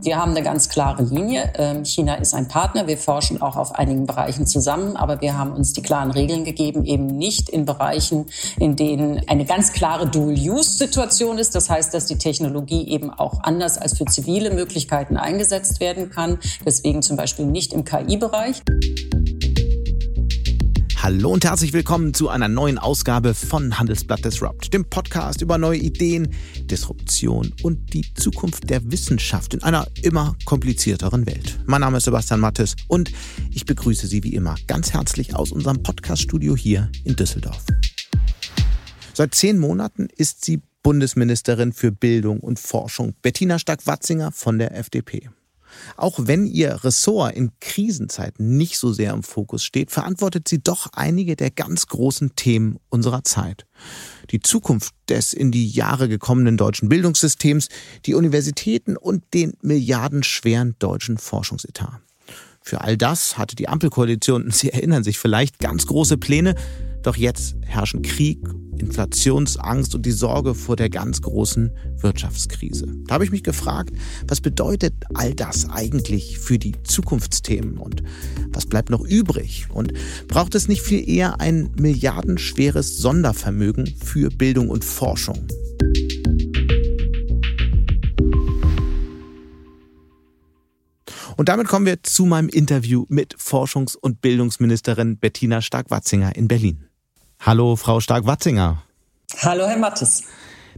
Wir haben eine ganz klare Linie. Ähm, China ist ein Partner. Wir forschen auch auf einigen Bereichen zusammen, aber wir haben uns die klaren Regeln gegeben, eben nicht in Bereichen, in denen eine ganz klare Dual-Use-Situation ist. Das heißt, dass die Technologie eben auch anders als für zivile Möglichkeiten eingesetzt werden kann. Deswegen zum Beispiel nicht im KI-Bereich. Hallo und herzlich willkommen zu einer neuen Ausgabe von Handelsblatt Disrupt, dem Podcast über neue Ideen, Disruption und die Zukunft der Wissenschaft in einer immer komplizierteren Welt. Mein Name ist Sebastian Mattes und ich begrüße Sie wie immer ganz herzlich aus unserem Podcaststudio hier in Düsseldorf. Seit zehn Monaten ist sie Bundesministerin für Bildung und Forschung, Bettina Stark-Watzinger von der FDP. Auch wenn ihr Ressort in Krisenzeiten nicht so sehr im Fokus steht, verantwortet sie doch einige der ganz großen Themen unserer Zeit. Die Zukunft des in die Jahre gekommenen deutschen Bildungssystems, die Universitäten und den milliardenschweren deutschen Forschungsetat. Für all das hatte die Ampelkoalition, Sie erinnern sich vielleicht, ganz große Pläne, doch jetzt herrschen Krieg, Inflationsangst und die Sorge vor der ganz großen Wirtschaftskrise. Da habe ich mich gefragt, was bedeutet all das eigentlich für die Zukunftsthemen und was bleibt noch übrig? Und braucht es nicht viel eher ein milliardenschweres Sondervermögen für Bildung und Forschung? Und damit kommen wir zu meinem Interview mit Forschungs- und Bildungsministerin Bettina Stark-Watzinger in Berlin. Hallo, Frau Stark-Watzinger. Hallo, Herr Mattes.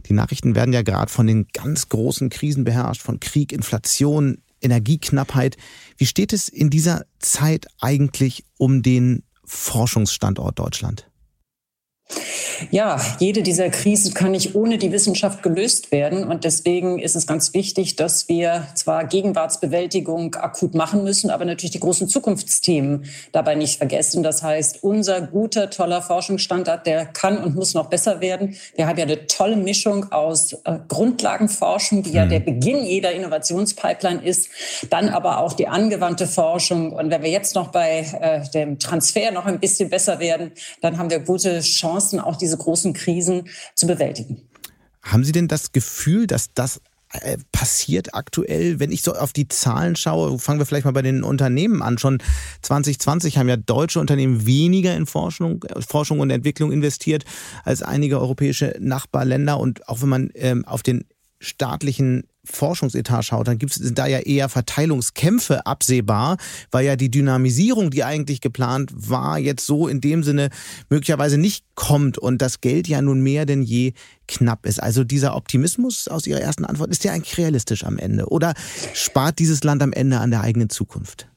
Die Nachrichten werden ja gerade von den ganz großen Krisen beherrscht, von Krieg, Inflation, Energieknappheit. Wie steht es in dieser Zeit eigentlich um den Forschungsstandort Deutschland? Ja, jede dieser Krisen kann nicht ohne die Wissenschaft gelöst werden. Und deswegen ist es ganz wichtig, dass wir zwar Gegenwartsbewältigung akut machen müssen, aber natürlich die großen Zukunftsthemen dabei nicht vergessen. Das heißt, unser guter, toller Forschungsstandard, der kann und muss noch besser werden. Wir haben ja eine tolle Mischung aus äh, Grundlagenforschung, die ja mhm. der Beginn jeder Innovationspipeline ist, dann aber auch die angewandte Forschung. Und wenn wir jetzt noch bei äh, dem Transfer noch ein bisschen besser werden, dann haben wir gute Chancen, auch die diese großen Krisen zu bewältigen. Haben Sie denn das Gefühl, dass das äh, passiert aktuell, wenn ich so auf die Zahlen schaue, fangen wir vielleicht mal bei den Unternehmen an. Schon 2020 haben ja deutsche Unternehmen weniger in Forschung, Forschung und Entwicklung investiert als einige europäische Nachbarländer. Und auch wenn man ähm, auf den staatlichen Forschungsetat schaut, dann gibt es da ja eher Verteilungskämpfe absehbar, weil ja die Dynamisierung, die eigentlich geplant war, jetzt so in dem Sinne möglicherweise nicht kommt und das Geld ja nun mehr denn je knapp ist. Also dieser Optimismus aus Ihrer ersten Antwort, ist der eigentlich realistisch am Ende? Oder spart dieses Land am Ende an der eigenen Zukunft?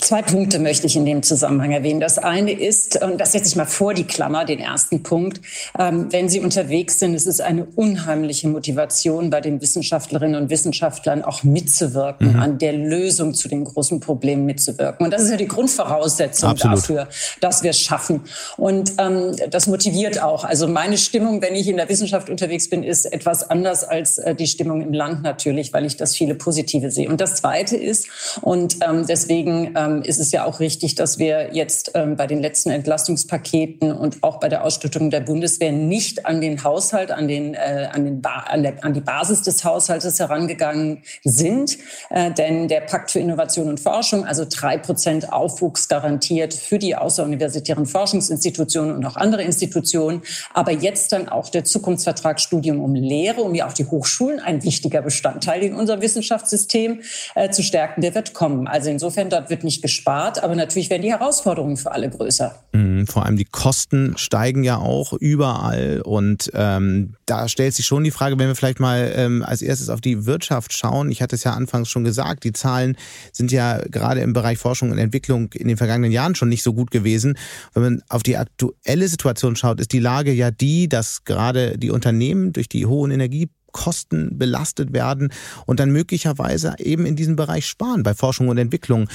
Zwei Punkte möchte ich in dem Zusammenhang erwähnen. Das eine ist, und das setze ich mal vor die Klammer, den ersten Punkt, ähm, wenn Sie unterwegs sind, es ist eine unheimliche Motivation bei den Wissenschaftlerinnen und Wissenschaftlern auch mitzuwirken, mhm. an der Lösung zu den großen Problemen mitzuwirken. Und das ist ja die Grundvoraussetzung Absolut. dafür, dass wir es schaffen. Und ähm, das motiviert auch. Also meine Stimmung, wenn ich in der Wissenschaft unterwegs bin, ist etwas anders als äh, die Stimmung im Land natürlich, weil ich das viele Positive sehe. Und das Zweite ist, und ähm, deswegen ähm, ist es ja auch richtig, dass wir jetzt ähm, bei den letzten Entlastungspaketen und auch bei der Ausstattung der Bundeswehr nicht an den Haushalt, an, den, äh, an, den an, der, an die Basis des Haushaltes herangegangen sind. Äh, denn der Pakt für Innovation und Forschung, also drei Prozent Aufwuchs garantiert für die außeruniversitären Forschungsinstitutionen und auch andere Institutionen. Aber jetzt dann auch der Zukunftsvertrag Studium um Lehre, um ja auch die Hochschulen, ein wichtiger Bestandteil in unserem Wissenschaftssystem äh, zu stärken, der wird kommen. Also insofern, dort wird nicht nicht gespart, aber natürlich werden die Herausforderungen für alle größer. Mhm, vor allem die Kosten steigen ja auch überall und ähm, da stellt sich schon die Frage, wenn wir vielleicht mal ähm, als erstes auf die Wirtschaft schauen. Ich hatte es ja anfangs schon gesagt, die Zahlen sind ja gerade im Bereich Forschung und Entwicklung in den vergangenen Jahren schon nicht so gut gewesen. Wenn man auf die aktuelle Situation schaut, ist die Lage ja die, dass gerade die Unternehmen durch die hohen Energie Kosten belastet werden und dann möglicherweise eben in diesem Bereich sparen bei Forschung und Entwicklung.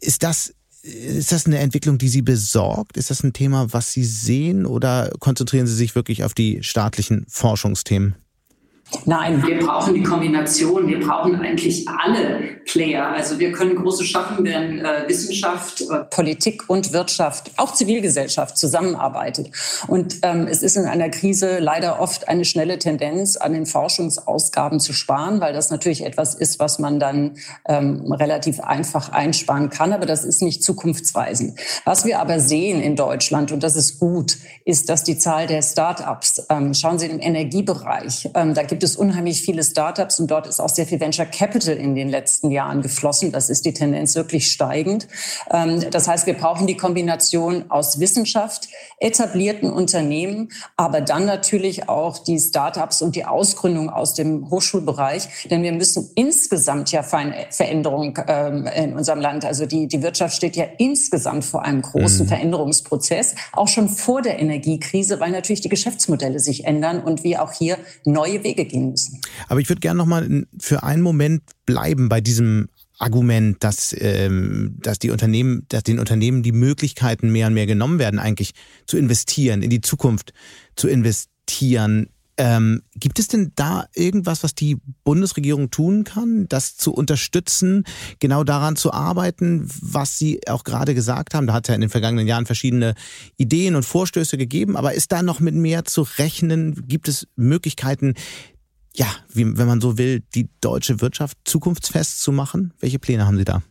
Ist das ist das eine Entwicklung, die Sie besorgt? Ist das ein Thema, was Sie sehen oder konzentrieren Sie sich wirklich auf die staatlichen Forschungsthemen? Nein, wir brauchen die Kombination. Wir brauchen eigentlich alle Player. Also wir können große schaffen, wenn äh, Wissenschaft, äh, Politik und Wirtschaft, auch Zivilgesellschaft zusammenarbeitet. Und ähm, es ist in einer Krise leider oft eine schnelle Tendenz, an den Forschungsausgaben zu sparen, weil das natürlich etwas ist, was man dann ähm, relativ einfach einsparen kann. Aber das ist nicht zukunftsweisend. Was wir aber sehen in Deutschland, und das ist gut, ist, dass die Zahl der Start-ups, ähm, schauen Sie im Energiebereich, ähm, da gibt gibt es unheimlich viele Startups und dort ist auch sehr viel Venture Capital in den letzten Jahren geflossen. Das ist die Tendenz wirklich steigend. Ähm, das heißt, wir brauchen die Kombination aus Wissenschaft, etablierten Unternehmen, aber dann natürlich auch die Startups und die Ausgründung aus dem Hochschulbereich. Denn wir müssen insgesamt ja eine Veränderung ähm, in unserem Land, also die, die Wirtschaft steht ja insgesamt vor einem großen mhm. Veränderungsprozess, auch schon vor der Energiekrise, weil natürlich die Geschäftsmodelle sich ändern und wir auch hier neue Wege gehen müssen. Aber ich würde gerne noch mal für einen Moment bleiben bei diesem Argument, dass, ähm, dass die Unternehmen, dass den Unternehmen die Möglichkeiten mehr und mehr genommen werden, eigentlich zu investieren, in die Zukunft zu investieren. Ähm, gibt es denn da irgendwas, was die Bundesregierung tun kann, das zu unterstützen, genau daran zu arbeiten, was Sie auch gerade gesagt haben? Da hat es ja in den vergangenen Jahren verschiedene Ideen und Vorstöße gegeben, aber ist da noch mit mehr zu rechnen? Gibt es Möglichkeiten, ja, wie, wenn man so will, die deutsche Wirtschaft zukunftsfest zu machen? Welche Pläne haben Sie da?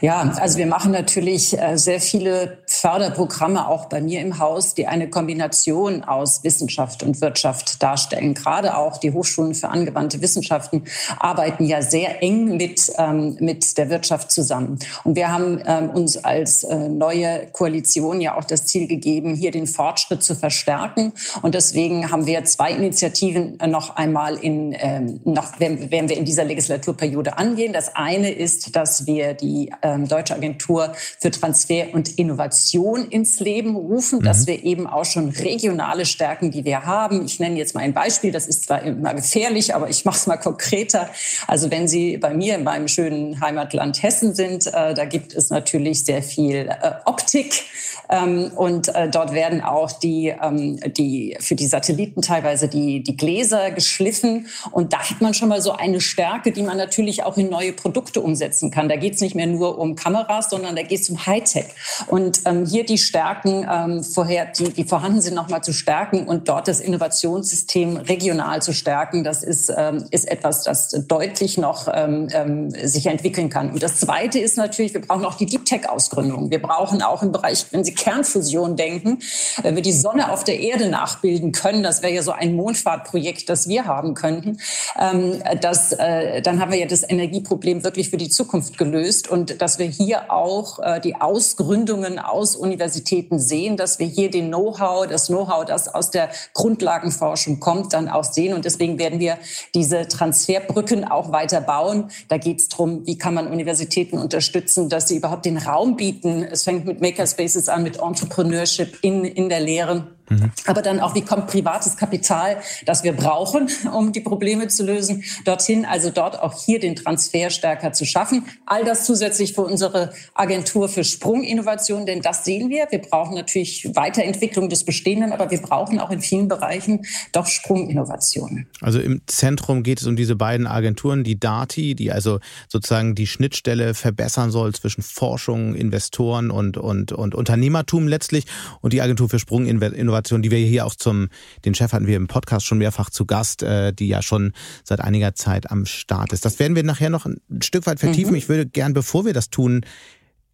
Ja, also wir machen natürlich äh, sehr viele Förderprogramme auch bei mir im Haus, die eine Kombination aus Wissenschaft und Wirtschaft darstellen. Gerade auch die Hochschulen für angewandte Wissenschaften arbeiten ja sehr eng mit, ähm, mit der Wirtschaft zusammen. Und wir haben ähm, uns als äh, neue Koalition ja auch das Ziel gegeben, hier den Fortschritt zu verstärken. Und deswegen haben wir zwei Initiativen noch einmal in, ähm, noch, werden wir in dieser Legislaturperiode angehen. Das eine ist, dass wir die ähm, Deutsche Agentur für Transfer und Innovation ins Leben rufen, mhm. dass wir eben auch schon regionale Stärken, die wir haben. Ich nenne jetzt mal ein Beispiel, das ist zwar immer gefährlich, aber ich mache es mal konkreter. Also wenn Sie bei mir in meinem schönen Heimatland Hessen sind, äh, da gibt es natürlich sehr viel äh, Optik. Ähm, und äh, dort werden auch die, ähm, die für die Satelliten teilweise die, die Gläser geschliffen. Und da hat man schon mal so eine Stärke, die man natürlich auch in neue Produkte umsetzen kann. Da geht es nicht mehr nur um Kameras, sondern da geht es um Hightech. Und ähm, hier die Stärken ähm, vorher, die, die vorhanden sind, nochmal zu stärken und dort das Innovationssystem regional zu stärken, das ist, ähm, ist etwas, das deutlich noch ähm, ähm, sich entwickeln kann. Und das Zweite ist natürlich, wir brauchen auch die Deep Tech-Ausgründung. Wir brauchen auch im Bereich, wenn Sie Kernfusion denken, wenn wir die Sonne auf der Erde nachbilden können, das wäre ja so ein Mondfahrtprojekt, das wir haben könnten, ähm, das, äh, dann haben wir ja das Energieproblem wirklich für die Zukunft gelöst und dass wir hier auch äh, die Ausgründungen aus Universitäten sehen, dass wir hier den Know-how, das Know-how, das aus der Grundlagenforschung kommt, dann auch sehen und deswegen werden wir diese Transferbrücken auch weiter bauen. Da geht es darum, wie kann man Universitäten unterstützen, dass sie überhaupt den Raum bieten. Es fängt mit Makerspaces an, mit Entrepreneurship in, in der Lehre. Mhm. Aber dann auch, wie kommt privates Kapital, das wir brauchen, um die Probleme zu lösen, dorthin, also dort auch hier den Transfer stärker zu schaffen. All das zusätzlich für unsere Agentur für Sprunginnovation, denn das sehen wir. Wir brauchen natürlich Weiterentwicklung des Bestehenden, aber wir brauchen auch in vielen Bereichen doch Sprunginnovationen. Also im Zentrum geht es um diese beiden Agenturen, die DATI, die also sozusagen die Schnittstelle verbessern soll zwischen Forschung, Investoren und, und, und Unternehmertum letztlich und die Agentur für Sprunginnovation Innovation, die wir hier auch zum, den Chef hatten wir im Podcast schon mehrfach zu Gast, äh, die ja schon seit einiger Zeit am Start ist. Das werden wir nachher noch ein Stück weit vertiefen. Mhm. Ich würde gern, bevor wir das tun,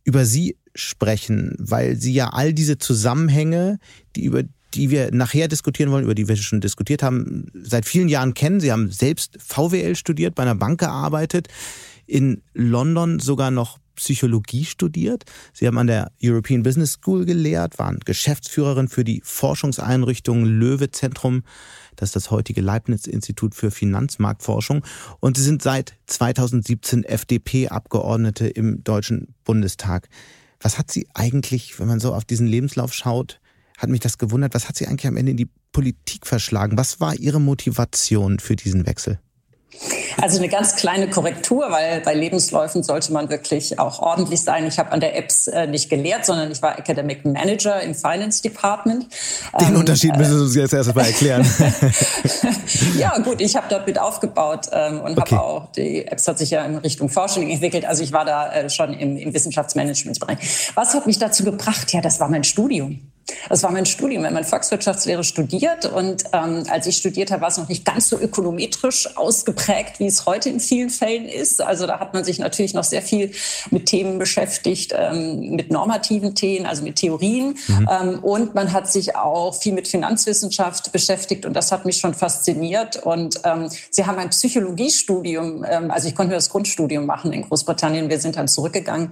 über Sie sprechen, weil Sie ja all diese Zusammenhänge, die über die wir nachher diskutieren wollen, über die wir schon diskutiert haben, seit vielen Jahren kennen. Sie haben selbst VWL studiert, bei einer Bank gearbeitet, in London sogar noch Psychologie studiert. Sie haben an der European Business School gelehrt, waren Geschäftsführerin für die Forschungseinrichtung Löwe Zentrum, das ist das heutige Leibniz-Institut für Finanzmarktforschung. Und Sie sind seit 2017 FDP-Abgeordnete im Deutschen Bundestag. Was hat Sie eigentlich, wenn man so auf diesen Lebenslauf schaut, hat mich das gewundert, was hat Sie eigentlich am Ende in die Politik verschlagen? Was war Ihre Motivation für diesen Wechsel? Also eine ganz kleine Korrektur, weil bei Lebensläufen sollte man wirklich auch ordentlich sein. Ich habe an der EBS äh, nicht gelehrt, sondern ich war Academic Manager im Finance Department. Den ähm, Unterschied müssen Sie uns jetzt erst mal erklären. ja, gut, ich habe dort mit aufgebaut ähm, und okay. habe auch, die EBS hat sich ja in Richtung Forschung entwickelt. Also ich war da äh, schon im, im Wissenschaftsmanagementbereich. Was hat mich dazu gebracht? Ja, das war mein Studium. Das war mein Studium, wenn man Volkswirtschaftslehre studiert. Und ähm, als ich studiert habe, war es noch nicht ganz so ökonometrisch ausgeprägt, wie es heute in vielen Fällen ist. Also da hat man sich natürlich noch sehr viel mit Themen beschäftigt, ähm, mit normativen Themen, also mit Theorien. Mhm. Ähm, und man hat sich auch viel mit Finanzwissenschaft beschäftigt. Und das hat mich schon fasziniert. Und ähm, sie haben ein Psychologiestudium, ähm, also ich konnte das Grundstudium machen in Großbritannien. Wir sind dann zurückgegangen.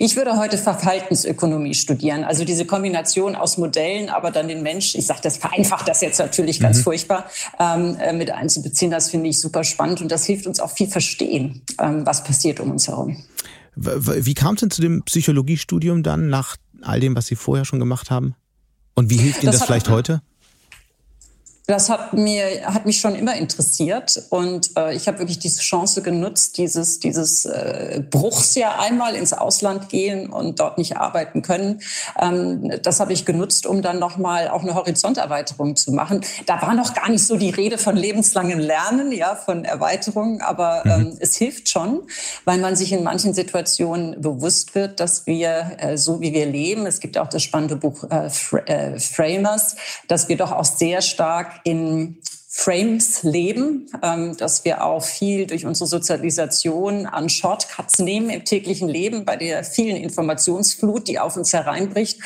Ich würde heute Verhaltensökonomie studieren, also diese Kombination aus Modellen, aber dann den Mensch, ich sage das vereinfacht das jetzt natürlich ganz mhm. furchtbar, ähm, äh, mit einzubeziehen, das finde ich super spannend und das hilft uns auch viel verstehen, ähm, was passiert um uns herum. Wie kam es denn zu dem Psychologiestudium dann nach all dem, was Sie vorher schon gemacht haben? Und wie hilft Ihnen das, das vielleicht heute? Das hat mir hat mich schon immer interessiert und äh, ich habe wirklich diese Chance genutzt, dieses dieses äh, Bruchsjahr einmal ins Ausland gehen und dort nicht arbeiten können. Ähm, das habe ich genutzt, um dann noch mal auch eine Horizonterweiterung zu machen. Da war noch gar nicht so die Rede von lebenslangem Lernen, ja, von Erweiterung, aber mhm. ähm, es hilft schon, weil man sich in manchen Situationen bewusst wird, dass wir äh, so wie wir leben. Es gibt auch das spannende Buch äh, äh Framers, dass wir doch auch sehr stark in Frames leben, ähm, dass wir auch viel durch unsere Sozialisation an Shortcuts nehmen im täglichen Leben bei der vielen Informationsflut, die auf uns hereinbricht.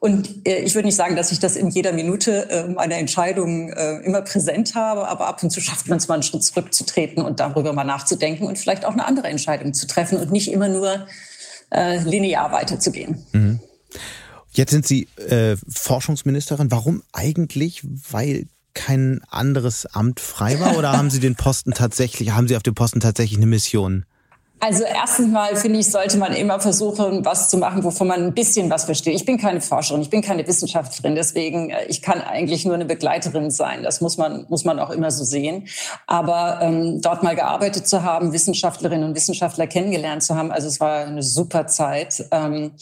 Und äh, ich würde nicht sagen, dass ich das in jeder Minute äh, meiner Entscheidungen äh, immer präsent habe, aber ab und zu schafft man es mal einen Schritt zurückzutreten und darüber mal nachzudenken und vielleicht auch eine andere Entscheidung zu treffen und nicht immer nur äh, linear weiterzugehen. Mhm. Jetzt sind Sie äh, Forschungsministerin. Warum eigentlich? Weil kein anderes Amt frei war oder haben Sie den Posten tatsächlich, haben Sie auf dem Posten tatsächlich eine Mission? Also erstens mal finde ich, sollte man immer versuchen, was zu machen, wovon man ein bisschen was versteht. Ich bin keine Forscherin, ich bin keine Wissenschaftlerin, deswegen äh, ich kann eigentlich nur eine Begleiterin sein. Das muss man muss man auch immer so sehen. Aber ähm, dort mal gearbeitet zu haben, Wissenschaftlerinnen und Wissenschaftler kennengelernt zu haben, also es war eine super Zeit. Ähm,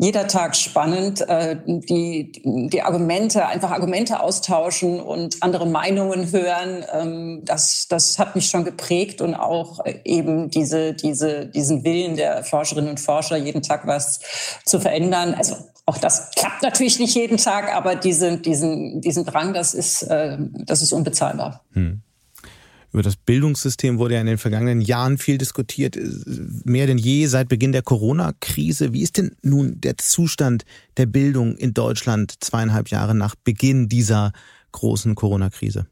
jeder Tag spannend, äh, die, die Argumente, einfach Argumente austauschen und andere Meinungen hören. Ähm, das, das hat mich schon geprägt und auch äh, eben diese, diese, diesen Willen der Forscherinnen und Forscher, jeden Tag was zu verändern. Also auch das klappt natürlich nicht jeden Tag, aber diese, diesen, diesen Drang, das ist, äh, das ist unbezahlbar. Hm. Über das Bildungssystem wurde ja in den vergangenen Jahren viel diskutiert, äh, mehr denn je seit Beginn der Corona-Krise. Wie ist denn nun der Zustand der Bildung in Deutschland zweieinhalb Jahre nach Beginn dieser großen Corona-Krise?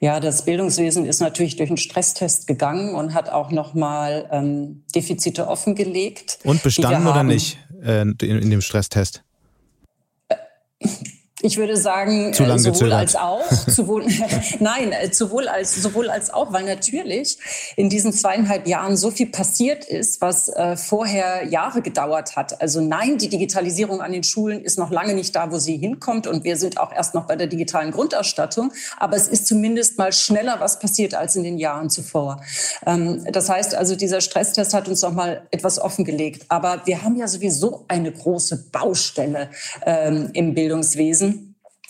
Ja, das Bildungswesen ist natürlich durch einen Stresstest gegangen und hat auch nochmal ähm, Defizite offengelegt. Und bestanden oder nicht äh, in, in dem Stresstest? Ich würde sagen, sowohl gezögert. als auch, sowohl, nein, äh, sowohl als, sowohl als auch, weil natürlich in diesen zweieinhalb Jahren so viel passiert ist, was äh, vorher Jahre gedauert hat. Also nein, die Digitalisierung an den Schulen ist noch lange nicht da, wo sie hinkommt und wir sind auch erst noch bei der digitalen Grundausstattung, aber es ist zumindest mal schneller was passiert als in den Jahren zuvor. Ähm, das heißt also, dieser Stresstest hat uns noch mal etwas offengelegt, aber wir haben ja sowieso eine große Baustelle ähm, im Bildungswesen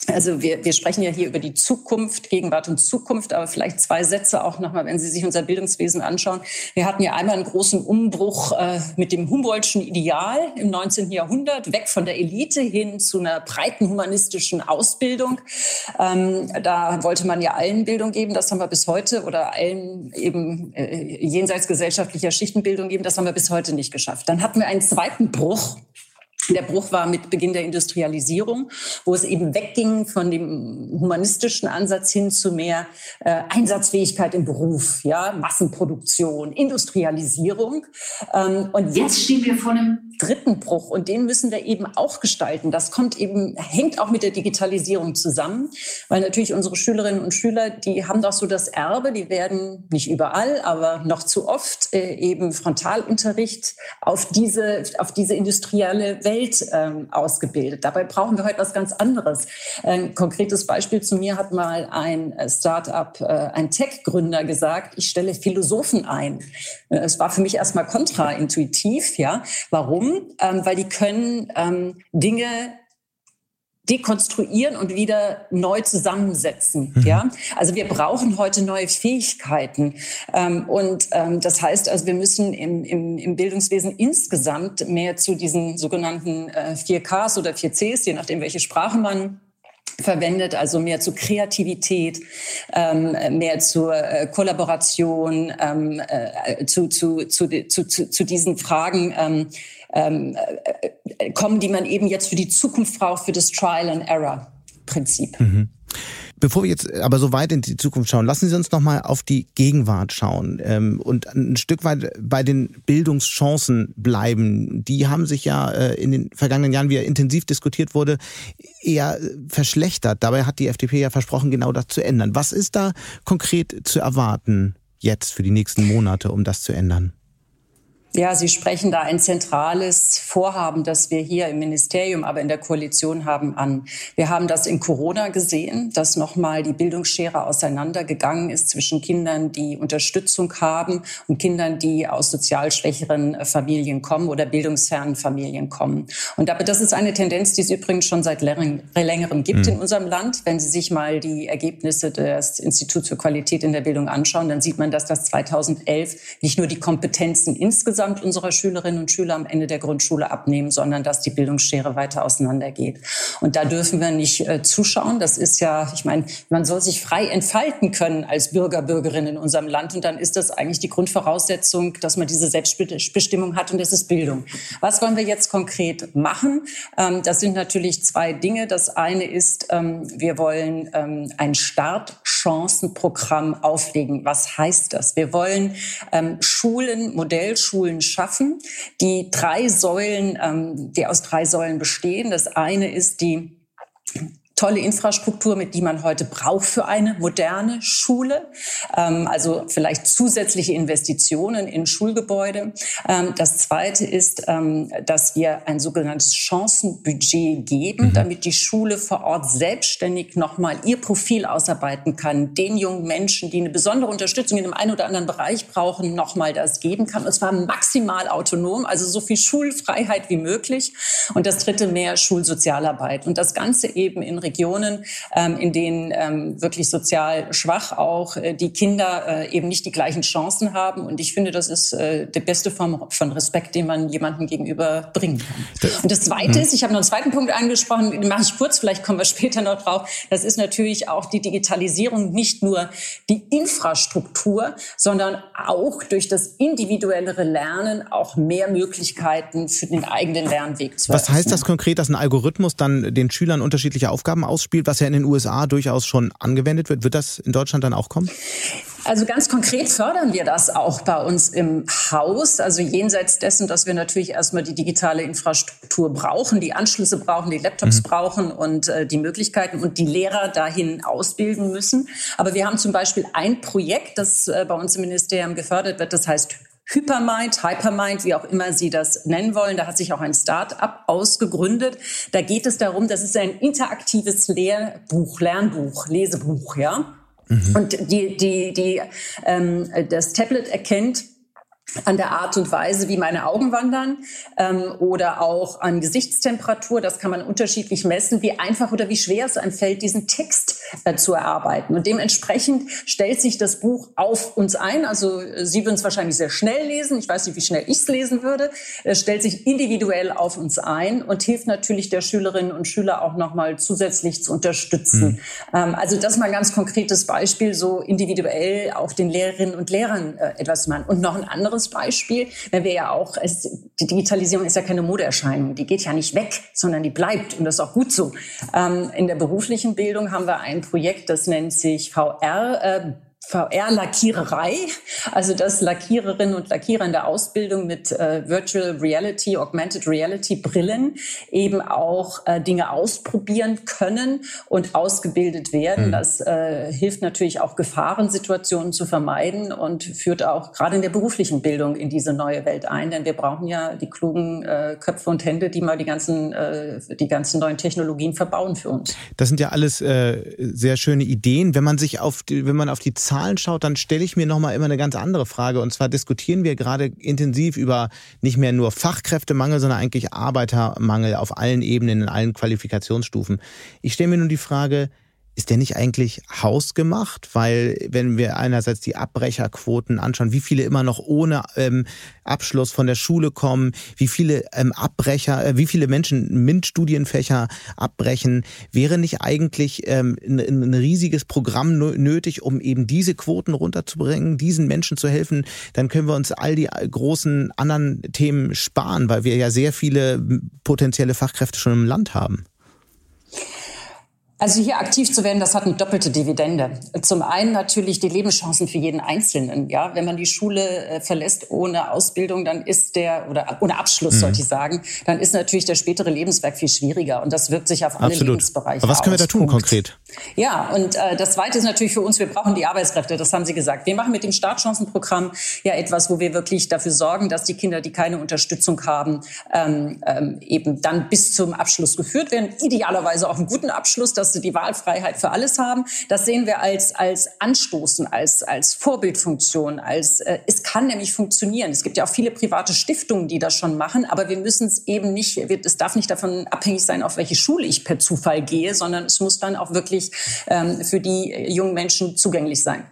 also wir, wir sprechen ja hier über die Zukunft, Gegenwart und Zukunft, aber vielleicht zwei Sätze auch nochmal, wenn Sie sich unser Bildungswesen anschauen. Wir hatten ja einmal einen großen Umbruch äh, mit dem Humboldtschen Ideal im 19. Jahrhundert, weg von der Elite hin zu einer breiten humanistischen Ausbildung. Ähm, da wollte man ja allen Bildung geben, das haben wir bis heute, oder allen eben äh, jenseits gesellschaftlicher Schichtenbildung geben, das haben wir bis heute nicht geschafft. Dann hatten wir einen zweiten Bruch der Bruch war mit Beginn der Industrialisierung, wo es eben wegging von dem humanistischen Ansatz hin zu mehr äh, Einsatzfähigkeit im Beruf, ja, Massenproduktion, Industrialisierung. Ähm, und jetzt stehen wir vor einem dritten Bruch und den müssen wir eben auch gestalten. Das kommt eben, hängt auch mit der Digitalisierung zusammen, weil natürlich unsere Schülerinnen und Schüler, die haben doch so das Erbe, die werden nicht überall, aber noch zu oft äh, eben Frontalunterricht auf diese, auf diese industrielle Welt ähm, ausgebildet. Dabei brauchen wir heute was ganz anderes. Ein konkretes Beispiel zu mir hat mal ein äh, Start-up, äh, ein Tech-Gründer gesagt, ich stelle Philosophen ein. Äh, es war für mich erstmal kontraintuitiv, ja. Warum? Ähm, weil die können ähm, Dinge dekonstruieren und wieder neu zusammensetzen. Mhm. Ja, also wir brauchen heute neue Fähigkeiten ähm, und ähm, das heißt, also wir müssen im, im, im Bildungswesen insgesamt mehr zu diesen sogenannten äh, 4Ks oder 4Cs, je nachdem welche Sprache man verwendet, also mehr zu Kreativität, ähm, mehr zur äh, Kollaboration, ähm, äh, zu, zu, zu, zu, zu, diesen Fragen ähm, ähm, äh, kommen, die man eben jetzt für die Zukunft braucht, für das Trial and Error Prinzip. Mhm. Bevor wir jetzt aber so weit in die Zukunft schauen, lassen Sie uns noch mal auf die Gegenwart schauen ähm, und ein Stück weit bei den Bildungschancen bleiben. Die haben sich ja äh, in den vergangenen Jahren, wie ja intensiv diskutiert wurde, eher verschlechtert. Dabei hat die FDP ja versprochen, genau das zu ändern. Was ist da konkret zu erwarten jetzt für die nächsten Monate, um das zu ändern? Ja, Sie sprechen da ein zentrales Vorhaben, das wir hier im Ministerium, aber in der Koalition haben, an. Wir haben das in Corona gesehen, dass nochmal die Bildungsschere auseinandergegangen ist zwischen Kindern, die Unterstützung haben und Kindern, die aus sozial schwächeren Familien kommen oder bildungsfernen Familien kommen. Und aber das ist eine Tendenz, die es übrigens schon seit längerem gibt mhm. in unserem Land. Wenn Sie sich mal die Ergebnisse des Instituts für Qualität in der Bildung anschauen, dann sieht man, dass das 2011 nicht nur die Kompetenzen insgesamt insgesamt unserer Schülerinnen und Schüler am Ende der Grundschule abnehmen, sondern dass die Bildungsschere weiter auseinandergeht. Und da dürfen wir nicht äh, zuschauen. Das ist ja, ich meine, man soll sich frei entfalten können als Bürger, Bürgerin in unserem Land. Und dann ist das eigentlich die Grundvoraussetzung, dass man diese Selbstbestimmung hat. Und das ist Bildung. Was wollen wir jetzt konkret machen? Ähm, das sind natürlich zwei Dinge. Das eine ist, ähm, wir wollen ähm, ein Startchancenprogramm auflegen. Was heißt das? Wir wollen ähm, Schulen, Modellschulen Schulen schaffen, die drei Säulen, ähm, die aus drei Säulen bestehen. Das eine ist die tolle Infrastruktur, mit die man heute braucht für eine moderne Schule. Ähm, also vielleicht zusätzliche Investitionen in Schulgebäude. Ähm, das Zweite ist, ähm, dass wir ein sogenanntes Chancenbudget geben, mhm. damit die Schule vor Ort selbstständig nochmal ihr Profil ausarbeiten kann, den jungen Menschen, die eine besondere Unterstützung in dem einen oder anderen Bereich brauchen, nochmal das geben kann. Und zwar maximal autonom, also so viel Schulfreiheit wie möglich. Und das Dritte mehr Schulsozialarbeit. Und das Ganze eben in Regionen, ähm, in denen ähm, wirklich sozial schwach auch äh, die Kinder äh, eben nicht die gleichen Chancen haben. Und ich finde, das ist äh, die beste Form von Respekt, den man jemandem gegenüber bringen kann. Und das Zweite mhm. ist, ich habe noch einen zweiten Punkt angesprochen, den mache ich kurz, vielleicht kommen wir später noch drauf. Das ist natürlich auch die Digitalisierung, nicht nur die Infrastruktur, sondern auch durch das individuellere Lernen auch mehr Möglichkeiten für den eigenen Lernweg zu Was heißt das konkret, dass ein Algorithmus dann den Schülern unterschiedliche Aufgaben Programm ausspielt, was ja in den USA durchaus schon angewendet wird. Wird das in Deutschland dann auch kommen? Also ganz konkret fördern wir das auch bei uns im Haus. Also jenseits dessen, dass wir natürlich erstmal die digitale Infrastruktur brauchen, die Anschlüsse brauchen, die Laptops mhm. brauchen und äh, die Möglichkeiten und die Lehrer dahin ausbilden müssen. Aber wir haben zum Beispiel ein Projekt, das äh, bei uns im Ministerium gefördert wird, das heißt Hypermind, Hypermind, wie auch immer Sie das nennen wollen. Da hat sich auch ein Start-up ausgegründet. Da geht es darum, das ist ein interaktives Lehrbuch, Lernbuch, Lesebuch, ja. Mhm. Und die, die, die, ähm, das Tablet erkennt an der Art und Weise, wie meine Augen wandern ähm, oder auch an Gesichtstemperatur. Das kann man unterschiedlich messen, wie einfach oder wie schwer es einem fällt, diesen Text äh, zu erarbeiten. Und dementsprechend stellt sich das Buch auf uns ein. Also äh, Sie würden es wahrscheinlich sehr schnell lesen. Ich weiß nicht, wie schnell ich es lesen würde. Es stellt sich individuell auf uns ein und hilft natürlich der Schülerinnen und Schüler auch nochmal zusätzlich zu unterstützen. Mhm. Ähm, also das ist mal ein ganz konkretes Beispiel, so individuell auch den Lehrerinnen und Lehrern äh, etwas zu machen. Und noch ein anderes anderes Beispiel, wenn wir ja auch, es, die Digitalisierung ist ja keine Modeerscheinung, die geht ja nicht weg, sondern die bleibt und das ist auch gut so. Ähm, in der beruflichen Bildung haben wir ein Projekt, das nennt sich VR. Äh, VR-Lackiererei, also dass Lackiererinnen und Lackierer in der Ausbildung mit äh, Virtual Reality, Augmented Reality Brillen eben auch äh, Dinge ausprobieren können und ausgebildet werden. Mhm. Das äh, hilft natürlich auch Gefahrensituationen zu vermeiden und führt auch gerade in der beruflichen Bildung in diese neue Welt ein, denn wir brauchen ja die klugen äh, Köpfe und Hände, die mal die ganzen, äh, die ganzen neuen Technologien verbauen für uns. Das sind ja alles äh, sehr schöne Ideen. Wenn man sich auf die, wenn man auf die Zahlen schaut, dann stelle ich mir noch mal immer eine ganz andere Frage. Und zwar diskutieren wir gerade intensiv über nicht mehr nur Fachkräftemangel, sondern eigentlich Arbeitermangel auf allen Ebenen, in allen Qualifikationsstufen. Ich stelle mir nun die Frage, ist der nicht eigentlich hausgemacht? Weil wenn wir einerseits die Abbrecherquoten anschauen, wie viele immer noch ohne ähm, Abschluss von der Schule kommen, wie viele ähm, Abbrecher, äh, wie viele Menschen MINT-Studienfächer abbrechen, wäre nicht eigentlich ähm, ein, ein riesiges Programm nötig, um eben diese Quoten runterzubringen, diesen Menschen zu helfen? Dann können wir uns all die großen anderen Themen sparen, weil wir ja sehr viele potenzielle Fachkräfte schon im Land haben. Also hier aktiv zu werden, das hat eine doppelte Dividende. Zum einen natürlich die Lebenschancen für jeden Einzelnen. Ja, wenn man die Schule äh, verlässt ohne Ausbildung, dann ist der oder ohne Abschluss, mhm. sollte ich sagen, dann ist natürlich der spätere Lebenswerk viel schwieriger und das wirkt sich auf alle Absolut. Lebensbereiche Aber was können wir da tun Punkt. konkret? Ja, und äh, das Zweite ist natürlich für uns, wir brauchen die Arbeitskräfte. Das haben Sie gesagt. Wir machen mit dem Startchancenprogramm ja etwas, wo wir wirklich dafür sorgen, dass die Kinder, die keine Unterstützung haben, ähm, ähm, eben dann bis zum Abschluss geführt werden. Idealerweise auch einen guten Abschluss, sie die Wahlfreiheit für alles haben. Das sehen wir als, als Anstoßen, als, als Vorbildfunktion, als, äh, es kann nämlich funktionieren. Es gibt ja auch viele private Stiftungen, die das schon machen, aber wir müssen es eben nicht, es darf nicht davon abhängig sein, auf welche Schule ich per Zufall gehe, sondern es muss dann auch wirklich ähm, für die jungen Menschen zugänglich sein.